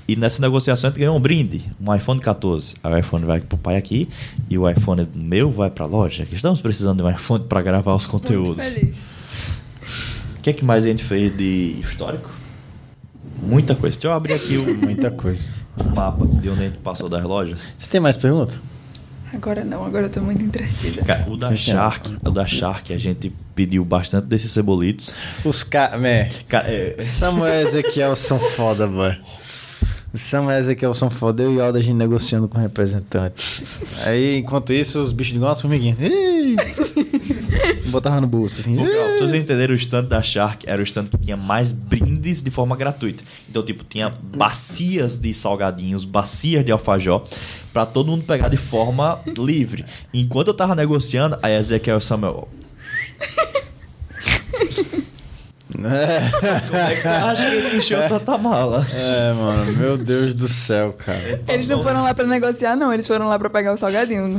[SPEAKER 2] E nessa negociação a gente ganhou um brinde, um iPhone 14. Aí o iPhone vai pro pai aqui e o iPhone meu vai pra loja. Que estamos precisando de um iPhone para gravar os
[SPEAKER 3] Muito
[SPEAKER 2] conteúdos.
[SPEAKER 3] feliz.
[SPEAKER 2] O que, é que mais a gente fez de histórico? Muita coisa. Deixa eu abrir aqui o,
[SPEAKER 1] Muita coisa.
[SPEAKER 2] o mapa de onde a gente passou das lojas.
[SPEAKER 1] Você tem mais perguntas?
[SPEAKER 3] Agora não, agora eu tô muito entretida.
[SPEAKER 2] Cara, o da
[SPEAKER 1] Sim.
[SPEAKER 2] Shark, o da Shark, a gente pediu bastante desses cebolitos.
[SPEAKER 1] Os caras. Man,
[SPEAKER 2] Cara, é,
[SPEAKER 1] Samuel e Ezequiel são foda, boy. O Samuel e Ezequiel são foda. Eu e o Alda, a gente negociando com o representante. Aí, enquanto isso, os bichos de igual as formiguinhas. Ih! Botava no bolso, assim.
[SPEAKER 2] Porque, ó, pra vocês entenderem, o stand da Shark era o stand que tinha mais brindes de forma gratuita. Então, tipo, tinha bacias de salgadinhos, bacias de alfajor, pra todo mundo pegar de forma livre. Enquanto eu tava negociando, aí Ezequiel e Samuel. Como é que você acha que ele encheu tanta mala?
[SPEAKER 1] É, mano, meu Deus do céu, cara.
[SPEAKER 3] Eles não foram lá pra negociar, não. Eles foram lá pra pegar o salgadinho.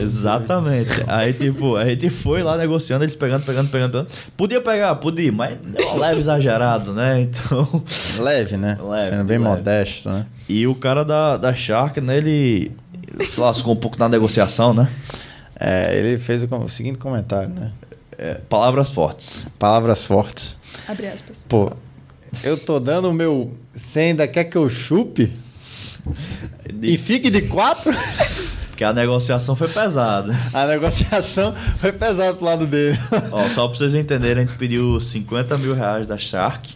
[SPEAKER 2] Exatamente. Aí, tipo, a gente foi lá negociando, eles pegando, pegando, pegando, pegando. Podia pegar, podia, mas é leve exagerado, né? Então.
[SPEAKER 1] Leve, né?
[SPEAKER 2] Leve,
[SPEAKER 1] Sendo bem
[SPEAKER 2] leve.
[SPEAKER 1] modesto, né?
[SPEAKER 2] E o cara da, da Shark, né, ele se lascou um pouco na negociação, né?
[SPEAKER 1] É, ele fez o, o seguinte comentário, né?
[SPEAKER 2] É, palavras fortes.
[SPEAKER 1] Palavras fortes.
[SPEAKER 3] Abre aspas.
[SPEAKER 1] Pô, eu tô dando o meu. Você ainda quer que eu chupe? E fique de quatro?
[SPEAKER 2] Porque a negociação foi pesada.
[SPEAKER 1] A negociação foi pesada pro lado dele.
[SPEAKER 2] Ó, só pra vocês entenderem, a gente pediu 50 mil reais da Shark.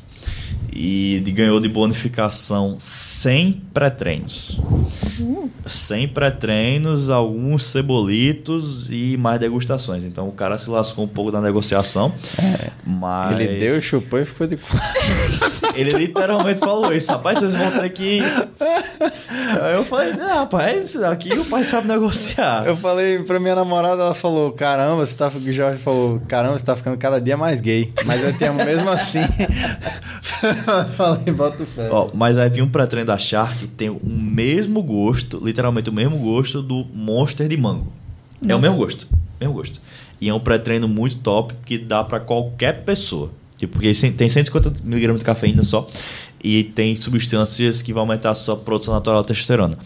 [SPEAKER 2] E de- ganhou de bonificação 100 pré-treinos. 100 pré-treinos, alguns cebolitos e mais degustações. Então o cara se lascou um pouco da negociação. Mas
[SPEAKER 1] Ele deu, chupou e ficou de
[SPEAKER 2] ele literalmente falou isso, rapaz, vocês vão ter que. Aí eu falei, não, rapaz, aqui o pai sabe negociar.
[SPEAKER 1] Eu falei pra minha namorada, ela falou: Caramba, você tá. O Jorge falou: Caramba, você tá ficando cada dia mais gay. Mas eu te amo mesmo assim. falei, bota fé.
[SPEAKER 2] Ó, mas vai vir um pré-treino da Shark que tem o mesmo gosto, literalmente o mesmo gosto do Monster de mango. É o
[SPEAKER 3] Nossa.
[SPEAKER 2] mesmo gosto, mesmo gosto. E é um pré-treino muito top que dá pra qualquer pessoa. Tipo, porque tem 150mg de cafeína só e tem substâncias que vão aumentar a sua produção natural de testosterona.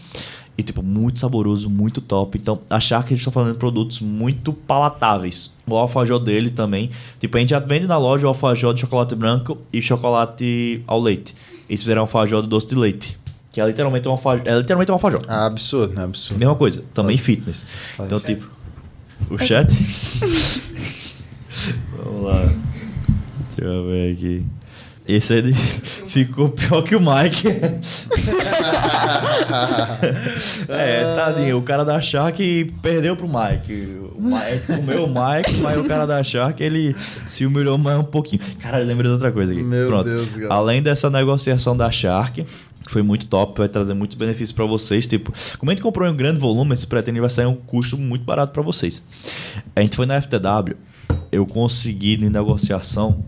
[SPEAKER 2] E, tipo, muito saboroso, muito top. Então, a Shark, eles estão falando de produtos muito palatáveis. O alfajor dele também. Tipo, a gente já vende na loja o alfajor de chocolate branco e chocolate ao leite. Eles fizeram alfajor de doce de leite. Que é literalmente um alfajor. É literalmente um alfajor.
[SPEAKER 1] Ah, absurdo, né? Absurdo.
[SPEAKER 2] Mesma coisa. Também fitness. Então, tipo... O chat? Vamos lá. Deixa eu ver aqui. Esse aí ficou pior que o Mike. é, tadinho. O cara da Shark perdeu pro Mike. O Mike comeu o Mike, mas o cara da Shark ele se humilhou mais um pouquinho. Cara, lembrei de outra coisa aqui.
[SPEAKER 1] Meu
[SPEAKER 2] Pronto.
[SPEAKER 1] Deus, cara.
[SPEAKER 2] Além dessa negociação da Shark, que foi muito top, vai trazer muitos benefícios para vocês. Tipo, como a gente comprou em um grande volume, esse pretende vai sair um custo muito barato para vocês. A gente foi na FTW, eu consegui de negociação.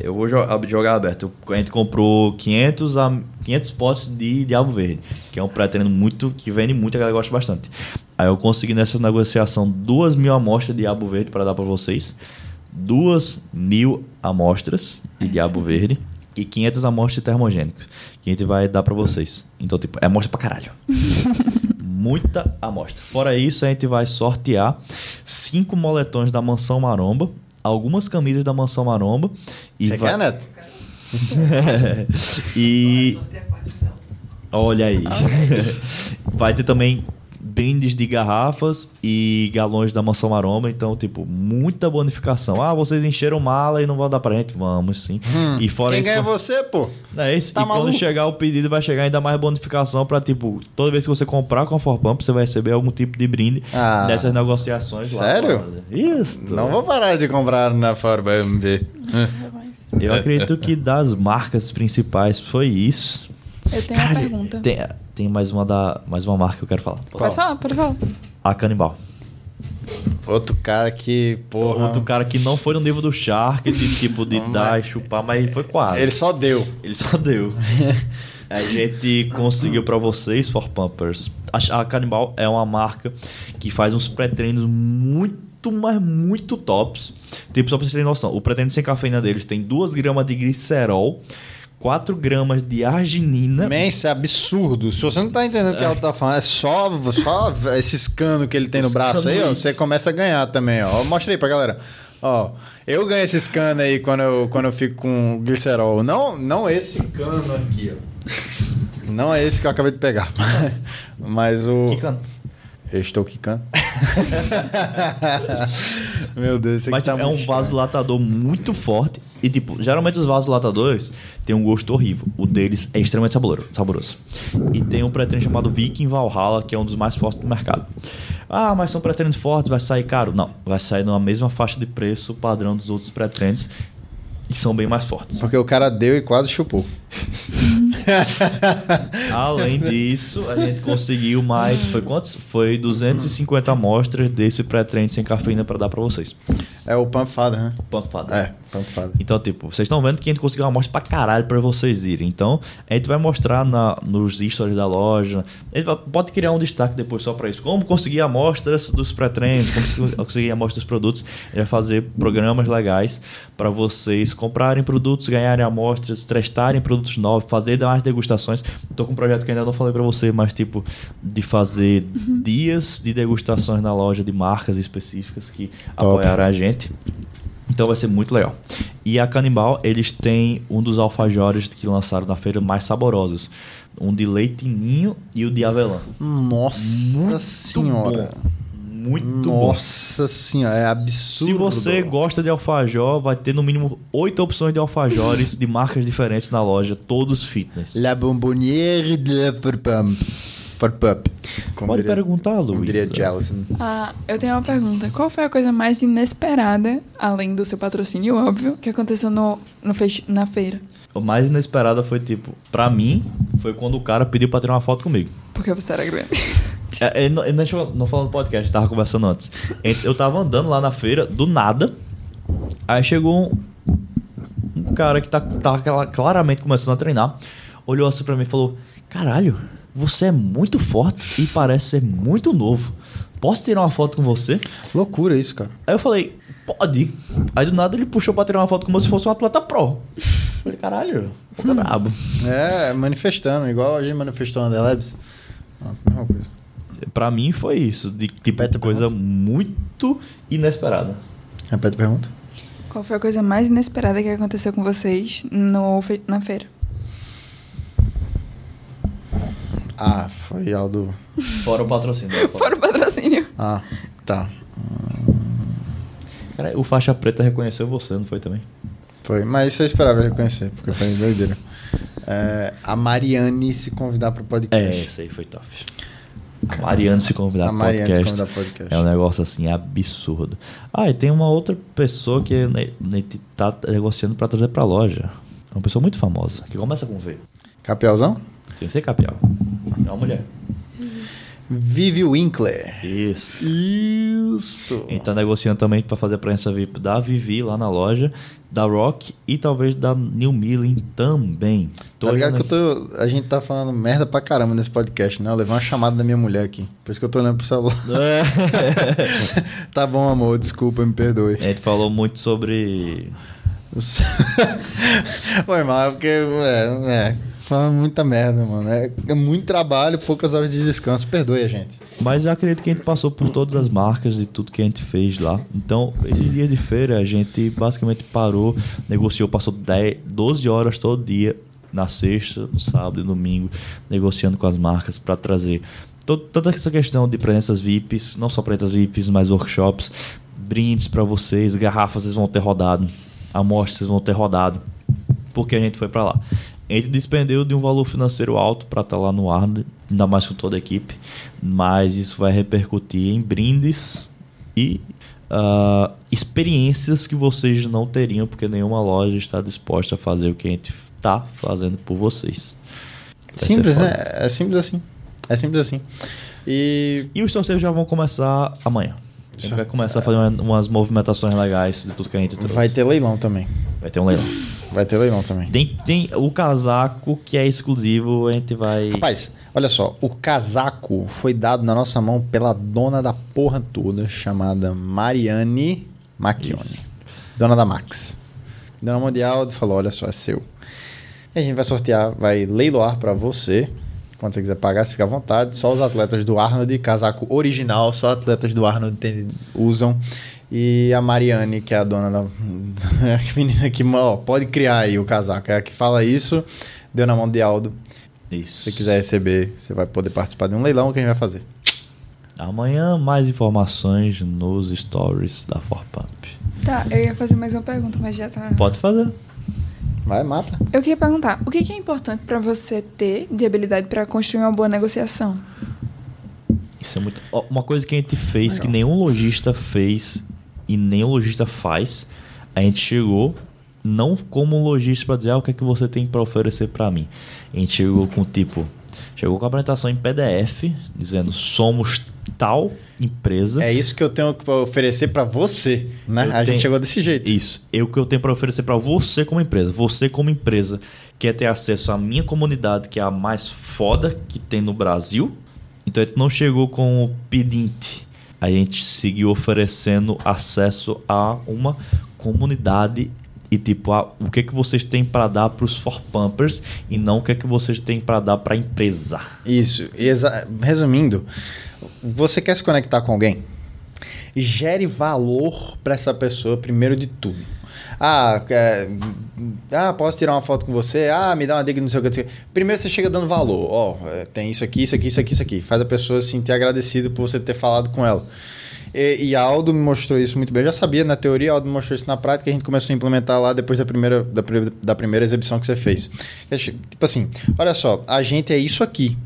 [SPEAKER 2] Eu vou jo- jogar aberto. A gente comprou 500, a, 500 potes de Diabo Verde, que é um pré-treino muito que vende muito, a galera gosta bastante. Aí eu consegui nessa negociação 2 mil amostras de Diabo Verde para dar para vocês. 2 mil amostras de Diabo Verde e 500 amostras de termogênicos que a gente vai dar para vocês. Então, tipo, é amostra pra caralho. Muita amostra. Fora isso, a gente vai sortear cinco moletões da Mansão Maromba, algumas camisas da Mansão Maromba e
[SPEAKER 1] Você
[SPEAKER 2] vai...
[SPEAKER 1] quer, Neto?
[SPEAKER 2] e olha aí. vai ter também brindes de garrafas e galões da Mansão Maromba, então tipo, muita bonificação. Ah, vocês encheram mala e não vão dar pra gente? Vamos, sim. e fora
[SPEAKER 1] Hum. Quem
[SPEAKER 2] isso,
[SPEAKER 1] ganha é você, pô?
[SPEAKER 2] é isso.
[SPEAKER 1] Tá
[SPEAKER 2] e quando
[SPEAKER 1] maluco?
[SPEAKER 2] chegar o pedido, vai chegar ainda mais bonificação pra, tipo, toda vez que você comprar com a Forpump, você vai receber algum tipo de brinde
[SPEAKER 1] Ah.
[SPEAKER 2] dessas negociações lá.
[SPEAKER 1] Sério?
[SPEAKER 2] fora. Isso.
[SPEAKER 1] Não vou parar de comprar na Forba MB.
[SPEAKER 2] Eu acredito que das marcas principais foi isso.
[SPEAKER 3] Eu tenho uma pergunta.
[SPEAKER 2] Tem, tem mais uma da mais uma marca que eu quero falar.
[SPEAKER 1] Qual?
[SPEAKER 3] Pode falar, pode falar.
[SPEAKER 2] A Canibal.
[SPEAKER 1] Outro cara que, porra.
[SPEAKER 2] Outro cara que não foi no nível do Shark, de tipo de dar e
[SPEAKER 1] mas-
[SPEAKER 2] chupar, mas foi quase.
[SPEAKER 1] Ele só deu.
[SPEAKER 2] Ele só deu. A gente conseguiu pra vocês, For Pumpers. A, a Cannibal é uma marca que faz uns pré-treinos muito, mas muito tops. Tipo, só pra vocês terem noção, o pré-treino sem cafeína deles tem 2 gramas de glicerol, 4 gramas de arginina.
[SPEAKER 1] Man, isso é absurdo. Se você não tá entendendo o que ela tá falando, é só, só esses canos que ele tem no braço aí, ó. Você começa a ganhar também, ó. Mostra aí pra galera. Ó, eu ganho esses canos aí quando eu, quando eu fico com glicerol. Não, não esse cano aqui, ó. Não é esse que eu acabei de pegar. Mas o.
[SPEAKER 2] Que cano?
[SPEAKER 1] Eu estou quicando. Meu Deus, isso aqui
[SPEAKER 2] Mas
[SPEAKER 1] tá
[SPEAKER 2] é
[SPEAKER 1] muito
[SPEAKER 2] um
[SPEAKER 1] estranho.
[SPEAKER 2] vasolatador muito forte. E, tipo, geralmente os vasolatadores têm um gosto horrível. O deles é extremamente saboroso. E tem um pré-treino chamado Viking Valhalla, que é um dos mais fortes do mercado. Ah, mas são pré-treinos fortes, vai sair caro? Não, vai sair numa mesma faixa de preço padrão dos outros pré-treinos, que são bem mais fortes.
[SPEAKER 1] Porque o cara deu e quase chupou.
[SPEAKER 2] Além disso, a gente conseguiu mais. Foi quantos? Foi 250 amostras desse pré-treino sem cafeína para dar para vocês.
[SPEAKER 1] É o Pump Father, né?
[SPEAKER 2] Pump Father.
[SPEAKER 1] É, Pump Father.
[SPEAKER 2] Então, tipo, vocês estão vendo que a gente conseguiu uma amostra pra caralho pra vocês irem. Então, a gente vai mostrar na, nos stories da loja. A gente pode criar um destaque depois só pra isso. Como conseguir amostras dos pré-treinos, como conseguir- conseguir amostras dos produtos. A gente vai fazer programas legais pra vocês comprarem produtos, ganharem amostras, testarem produtos novos, fazer mais degustações. Tô com um projeto que ainda não falei pra você, mas tipo, de fazer dias de degustações na loja de marcas específicas que
[SPEAKER 1] Top.
[SPEAKER 2] apoiaram a gente. Então vai ser muito legal. E a Canibal, eles têm um dos alfajores que lançaram na feira mais saborosos. Um de leite ninho e o de avelã.
[SPEAKER 1] Nossa
[SPEAKER 2] Muito
[SPEAKER 1] senhora.
[SPEAKER 2] bom. Muito bom.
[SPEAKER 1] Nossa senhora, é absurdo.
[SPEAKER 2] Se você gosta de alfajor, vai ter no mínimo oito opções de alfajores de marcas diferentes na loja, todos fitness.
[SPEAKER 1] La bonbonnière de la. Como
[SPEAKER 2] Pode
[SPEAKER 1] diria-
[SPEAKER 2] perguntar, Luiz.
[SPEAKER 1] diria Jellison.
[SPEAKER 3] Ah, eu tenho uma pergunta. Qual foi a coisa mais inesperada, além do seu patrocínio, óbvio, que aconteceu no, no na feira?
[SPEAKER 2] O mais inesperado foi, tipo, pra mim, foi quando o cara pediu pra tirar uma foto comigo.
[SPEAKER 3] Porque você era grande.
[SPEAKER 2] É, ele não, ele não, chegou- não falando podcast, tava conversando antes. Eu tava andando lá na feira, do nada. Aí chegou um, um cara que tá, tava cla- claramente começando a treinar. Olhou assim pra mim e falou: Caralho, você é muito forte e parece ser muito novo. Posso tirar uma foto com você?
[SPEAKER 1] Loucura isso, cara.
[SPEAKER 2] Aí eu falei, pode. Aí do nada ele puxou pra tirar uma foto como se fosse um atleta pro. Eu falei, caralho, o cara é brabo.
[SPEAKER 1] É, manifestando, igual a gente manifestou na The Labs. Mesma coisa.
[SPEAKER 2] Pra mim foi isso, de tipo,
[SPEAKER 1] Repete a
[SPEAKER 2] coisa
[SPEAKER 1] pergunta.
[SPEAKER 2] muito inesperada.
[SPEAKER 1] Repete a pergunta.
[SPEAKER 3] Qual foi a coisa mais inesperada que aconteceu com vocês no, fe- na feira?
[SPEAKER 1] Ah, foi Aldo.
[SPEAKER 2] Fora o patrocínio.
[SPEAKER 3] Fora o patrocínio.
[SPEAKER 1] Ah, tá.
[SPEAKER 2] Cara, o faixa preta reconheceu você, não foi também?
[SPEAKER 1] Foi. Mas isso eu esperava reconhecer, porque foi doideira. É, a Mariane se convidar pro
[SPEAKER 2] É,
[SPEAKER 1] podcast.
[SPEAKER 2] esse aí foi top. A Mariana se convidar
[SPEAKER 1] A
[SPEAKER 2] pro
[SPEAKER 1] Mariane se
[SPEAKER 2] podcast.
[SPEAKER 1] convidar podcast.
[SPEAKER 2] É um negócio assim absurdo. Ah, e tem uma outra pessoa que a gente tá negociando pra trazer pra loja. É uma pessoa muito famosa, que começa com V.
[SPEAKER 1] Capialzão?
[SPEAKER 2] Sem ser capial. É uma mulher.
[SPEAKER 1] Vivi Winkler.
[SPEAKER 2] Isso.
[SPEAKER 1] Isso.
[SPEAKER 2] A gente tá negociando também pra fazer a presença VIP da Vivi lá na loja, da Rock e talvez da New Milling também. Tô
[SPEAKER 1] Tá ligado que eu tô. A gente tá falando merda pra caramba nesse podcast, né? Eu levei uma chamada da minha mulher aqui. Por isso que eu tô olhando pro celular.
[SPEAKER 2] aqui.
[SPEAKER 1] tá bom, amor. Desculpa, me perdoe.
[SPEAKER 2] A gente falou muito sobre.
[SPEAKER 1] Foi mal, é porque. É, é. Falando muita merda, mano. É, é muito trabalho, poucas horas de descanso. Perdoe a gente.
[SPEAKER 2] Mas eu acredito que a gente passou por todas as marcas e tudo que a gente fez lá. Então, esses dias de feira, a gente basicamente parou, negociou, passou 10, 12 horas todo dia, na sexta, no sábado e domingo, negociando com as marcas para trazer to- toda essa questão de presenças VIPs, não só presenças VIPs, mas workshops, brindes para vocês, garrafas vocês vão ter rodado, amostras vocês vão ter rodado, porque a gente foi para lá. A gente despendeu de um valor financeiro alto para estar lá no ar, ainda mais com toda a equipe, mas isso vai repercutir em brindes e ah, experiências que vocês não teriam, porque nenhuma loja está disposta a fazer o que a gente está fazendo por vocês. Vai
[SPEAKER 1] Simples, né? É simples assim. É simples assim. E.
[SPEAKER 2] E os sorteios já vão começar amanhã. A gente vai começar a fazer uma- umas movimentações legais de tudo que a gente trouxe.
[SPEAKER 1] Vai ter leilão também.
[SPEAKER 2] Vai ter um leilão.
[SPEAKER 1] Vai ter leilão também.
[SPEAKER 2] Tem, tem o casaco que é exclusivo, a gente vai.
[SPEAKER 1] Rapaz, olha só, o casaco foi dado na nossa mão pela dona da porra toda, chamada Mariane Macchione.
[SPEAKER 2] Isso.
[SPEAKER 1] Dona da Max. Dona Mundial falou: olha só, é seu. E a gente vai sortear, vai leiloar pra você. Quando você quiser pagar, você fica à vontade. Só os atletas do Arnold, casaco original, só atletas do Arnold tem- usam. E a Mariane, que é a dona da. a menina que ó, pode criar aí o casaco. É a que fala isso, deu na mão de Aldo.
[SPEAKER 2] Isso.
[SPEAKER 1] Se você quiser receber, você vai poder participar de um leilão que a gente vai fazer.
[SPEAKER 2] Amanhã, mais informações nos stories da Forpump.
[SPEAKER 3] Tá, eu ia fazer mais uma pergunta, mas já tá.
[SPEAKER 2] Pode fazer.
[SPEAKER 1] Vai, mata.
[SPEAKER 3] Eu queria perguntar, o que é importante pra você ter de habilidade pra construir uma boa negociação?
[SPEAKER 2] Isso é muito. Uma coisa que a gente fez
[SPEAKER 1] Legal.
[SPEAKER 2] que nenhum lojista fez e nenhum lojista faz, a gente chegou não como um lojista para dizer ah, o que é que você tem para oferecer para mim. A gente chegou com tipo, chegou com a apresentação em PDF dizendo somos tal empresa.
[SPEAKER 1] É isso que eu tenho que oferecer pra você, né?
[SPEAKER 2] Eu
[SPEAKER 1] a gente
[SPEAKER 2] tenho-
[SPEAKER 1] chegou desse jeito.
[SPEAKER 2] Isso. Eu que eu tenho para oferecer para você como empresa. Você como empresa quer ter acesso à minha comunidade, que é a mais foda que tem no Brasil. Então a gente não chegou com o pedinte. A gente seguiu oferecendo acesso a uma comunidade e tipo, a, o que é que vocês têm para dar para os for pumpers e não o que é que vocês têm para dar para a empresa.
[SPEAKER 1] Isso. Resumindo, você quer se conectar com alguém? Gere valor pra essa pessoa primeiro de tudo. Ah, quer- ah, posso tirar uma foto com você? Ah, me dá uma dica, não sei o que. sei. Primeiro você chega dando valor. Ó, é, tem isso aqui, isso aqui, isso aqui, isso aqui. Faz a pessoa se sentir agradecida por você ter falado com ela. E, e Aldo me mostrou isso muito bem. Eu já sabia na teoria, Aldo me mostrou isso na prática, a gente começou a implementar lá depois da primeira, da, da primeira exibição que você fez. Tipo assim, olha só, a gente é isso aqui.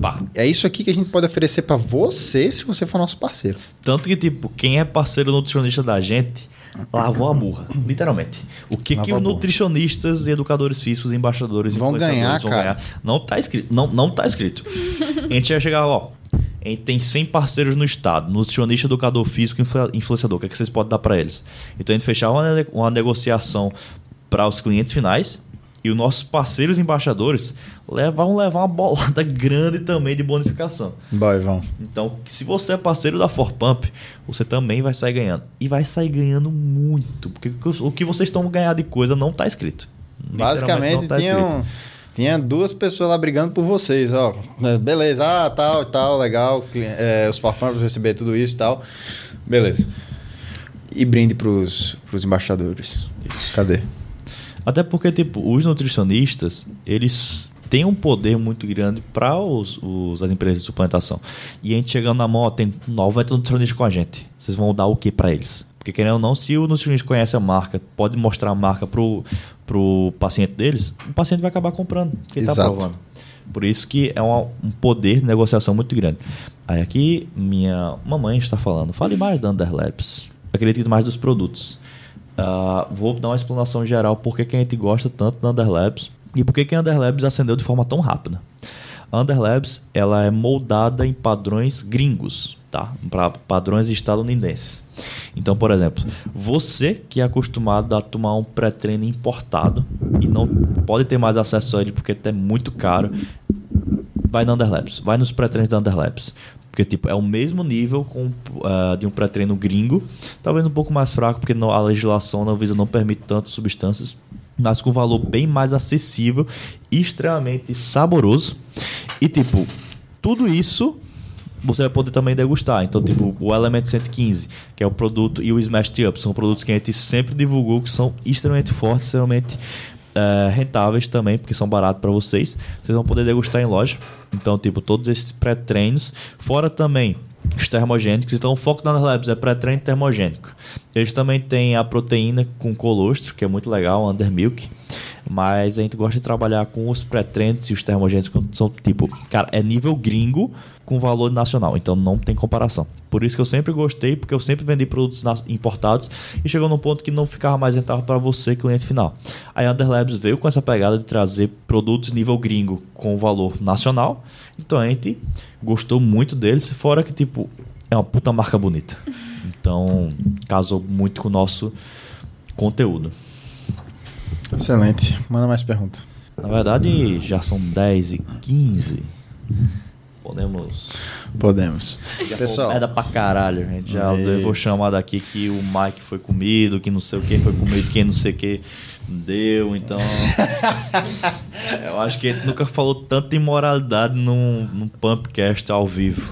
[SPEAKER 1] Pá. É isso aqui que a gente pode oferecer para você se você for nosso parceiro.
[SPEAKER 2] Tanto que, tipo, quem é parceiro nutricionista da gente lavou a burra, literalmente. O que, que os nutricionistas e educadores físicos, embaixadores
[SPEAKER 1] vão ganhar, vão cara? ganhar?
[SPEAKER 2] Não tá escrito. Não, não tá escrito. a gente vai chegar, ó. A gente tem 100 parceiros no estado, nutricionista, educador físico, influenciador. O que, é que vocês podem dar para eles? Então a gente fechar uma, uma negociação para os clientes finais e os nossos parceiros embaixadores vão levar uma bolada grande também de bonificação.
[SPEAKER 1] Vai, vão.
[SPEAKER 2] Então, se você é parceiro da Forpump, você também vai sair ganhando. E vai sair ganhando muito, porque o que vocês estão ganhando de coisa não está escrito.
[SPEAKER 1] Basicamente, tá tinha, um, tinha duas pessoas lá brigando por vocês, ó. Beleza, ah, tal, tal, legal. É, os Forpump receber tudo isso e tal. Beleza. E brinde para os embaixadores. Isso. Cadê?
[SPEAKER 2] Até porque, tipo, os nutricionistas, eles têm um poder muito grande para os, os, as empresas de suplementação. E a gente chegando na mão, ó, tem 90 nutricionistas com a gente. Vocês vão dar o que para eles? Porque, querendo ou não, se o nutricionista conhece a marca, pode mostrar a marca pro, pro paciente deles, o paciente vai acabar comprando, ele está provando. Por isso que é uma, um poder de negociação muito grande. Aí aqui, minha mamãe está falando, fale mais da Underlabs. Acredito mais dos produtos. Uh, vou dar uma explanação geral por que a gente gosta tanto da Underlabs e por que a Underlabs acendeu de forma tão rápida. A Underlabs ela é moldada em padrões gringos, tá? para padrões estadunidenses. Então, por exemplo, você que é acostumado a tomar um pré-treino importado e não pode ter mais acesso a ele porque é muito caro, vai na Underlabs, vai nos pré-treinos da Underlabs. Porque, tipo, é o mesmo nível com, uh, de um pré-treino gringo, talvez um pouco mais fraco, porque a legislação na Visa não permite tantas substâncias, mas com valor bem mais acessível extremamente saboroso. E, tipo, tudo isso você vai poder também degustar. Então, tipo, o Element 115, que é o produto, e o Smash Up, são produtos que a gente sempre divulgou, que são extremamente fortes, extremamente é, rentáveis também, porque são baratos para vocês. Vocês vão poder degustar em loja. Então, tipo, todos esses pré-treinos. Fora também os termogênicos. Então, o foco da Labs é pré-treino termogênico. Eles também têm a proteína com colostro, que é muito legal, undermilk. Mas a gente gosta de trabalhar com os pré-treinos e os termogênicos, que são tipo, cara, é nível gringo com valor nacional, então não tem comparação. Por isso que eu sempre gostei, porque eu sempre vendi produtos importados e chegou num ponto que não ficava mais rentável para você, cliente final. A Underlabs veio com essa pegada de trazer produtos nível gringo com valor nacional, então a gente gostou muito deles, fora que tipo é uma puta marca bonita. Então casou muito com o nosso conteúdo.
[SPEAKER 1] Excelente. Manda mais perguntas.
[SPEAKER 2] Na verdade, já são 10 e 15. Podemos.
[SPEAKER 1] Podemos.
[SPEAKER 2] Já Pessoal. Merda pra caralho, gente. Já é levou chamar daqui que o Mike foi comido, que não sei o que foi comido, quem não sei o que deu. Então. eu acho que a gente nunca falou tanta imoralidade num, num Pumpcast ao vivo.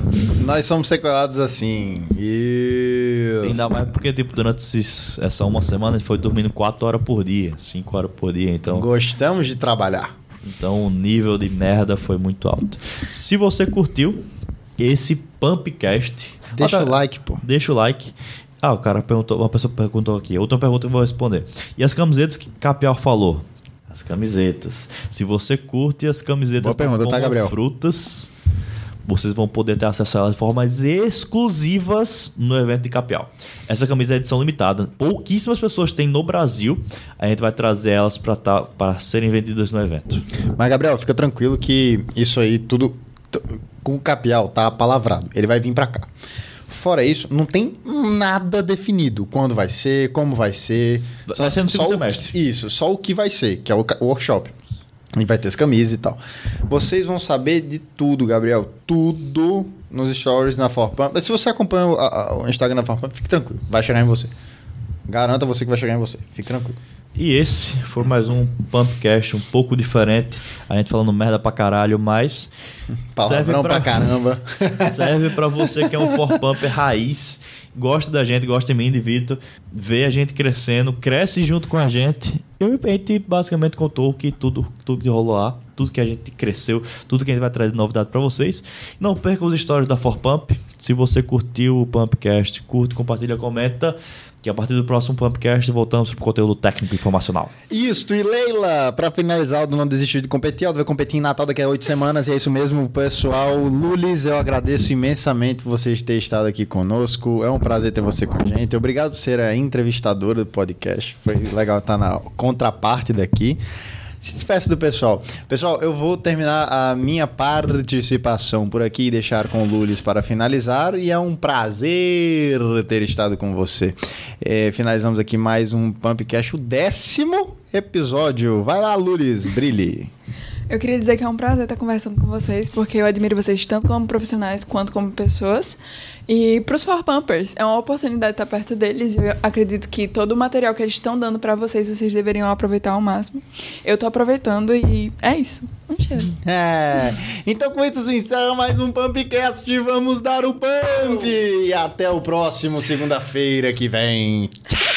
[SPEAKER 1] Nós somos sequelados assim. E.
[SPEAKER 2] Ainda mais porque, tipo, durante esses, essa uma semana a gente foi dormindo 4 horas por dia, 5 horas por dia. Então.
[SPEAKER 1] Gostamos de trabalhar.
[SPEAKER 2] Então o nível de merda foi muito alto. Se você curtiu esse Pumpcast,
[SPEAKER 1] deixa o like, pô.
[SPEAKER 2] Deixa o like. Ah, o cara perguntou, uma pessoa perguntou aqui, outra pergunta eu vou responder. E as camisetas que Capial falou? As camisetas. Se você curte as camisetas
[SPEAKER 1] Boa pergunta, tá, Gabriel?
[SPEAKER 2] frutas, vocês vão poder ter acesso a elas de formas exclusivas no evento de Capial. Essa camisa é edição limitada. Pouquíssimas pessoas têm no Brasil. A gente vai trazer elas para tá, serem vendidas no evento.
[SPEAKER 1] Mas, Gabriel, fica tranquilo que isso aí tudo com o Capial tá palavrado. Ele vai vir para cá. Fora isso, não tem nada definido. Quando vai ser, como vai ser.
[SPEAKER 2] Vai ser no só semestre.
[SPEAKER 1] Isso, só o que vai ser, que é o workshop. E vai ter as camisas e tal. Vocês vão saber de tudo, Gabriel. Tudo nos stories na Forpump. Mas se você acompanha o, a, o Instagram da Forpump, fique tranquilo. Vai chegar em você. Garanta você que vai chegar em você. Fique tranquilo.
[SPEAKER 2] E esse foi mais um Pumpcast um pouco diferente. A gente falando merda pra caralho, mas.
[SPEAKER 1] Palavrão serve pra, pra caramba.
[SPEAKER 2] serve pra você que é um For Pumper raiz gosta da gente, gosta de mim, de Vitor, vê a gente crescendo, cresce junto com a gente. Eu a gente basicamente contou que tudo, tudo que rolou lá, tudo que a gente cresceu, tudo que a gente vai trazer de novidade para vocês. Não perca os stories da Forpump, Se você curtiu o Pumpcast, curte, compartilha, comenta. Que a partir do próximo Pumpcast voltamos para o conteúdo técnico e informacional.
[SPEAKER 1] Isso, e Leila, para finalizar, o Não Desistiu de Competir, ela vai competir em Natal daqui a oito semanas, e é isso mesmo, pessoal. Lulis, eu agradeço imensamente vocês terem estado aqui conosco. É um prazer ter você com a gente. Obrigado por ser a entrevistadora do podcast. Foi legal estar na contraparte daqui se despeça do pessoal. Pessoal, eu vou terminar a minha participação por aqui e deixar com o Lulis para finalizar. E é um prazer ter estado com você. É, finalizamos aqui mais um Pumpcast, o décimo episódio. Vai lá, Lulis, brilhe.
[SPEAKER 3] Eu queria dizer que é um prazer estar conversando com vocês, porque eu admiro vocês tanto como profissionais quanto como pessoas. E para os For Pumpers, é uma oportunidade estar perto deles e eu acredito que todo o material que eles estão dando para vocês, vocês deveriam aproveitar ao máximo. Eu estou aproveitando e é isso. Um cheiro.
[SPEAKER 1] É. Então com isso se encerra mais um Pumpcast. Vamos dar o pump! E até o próximo segunda-feira que vem. Tchau!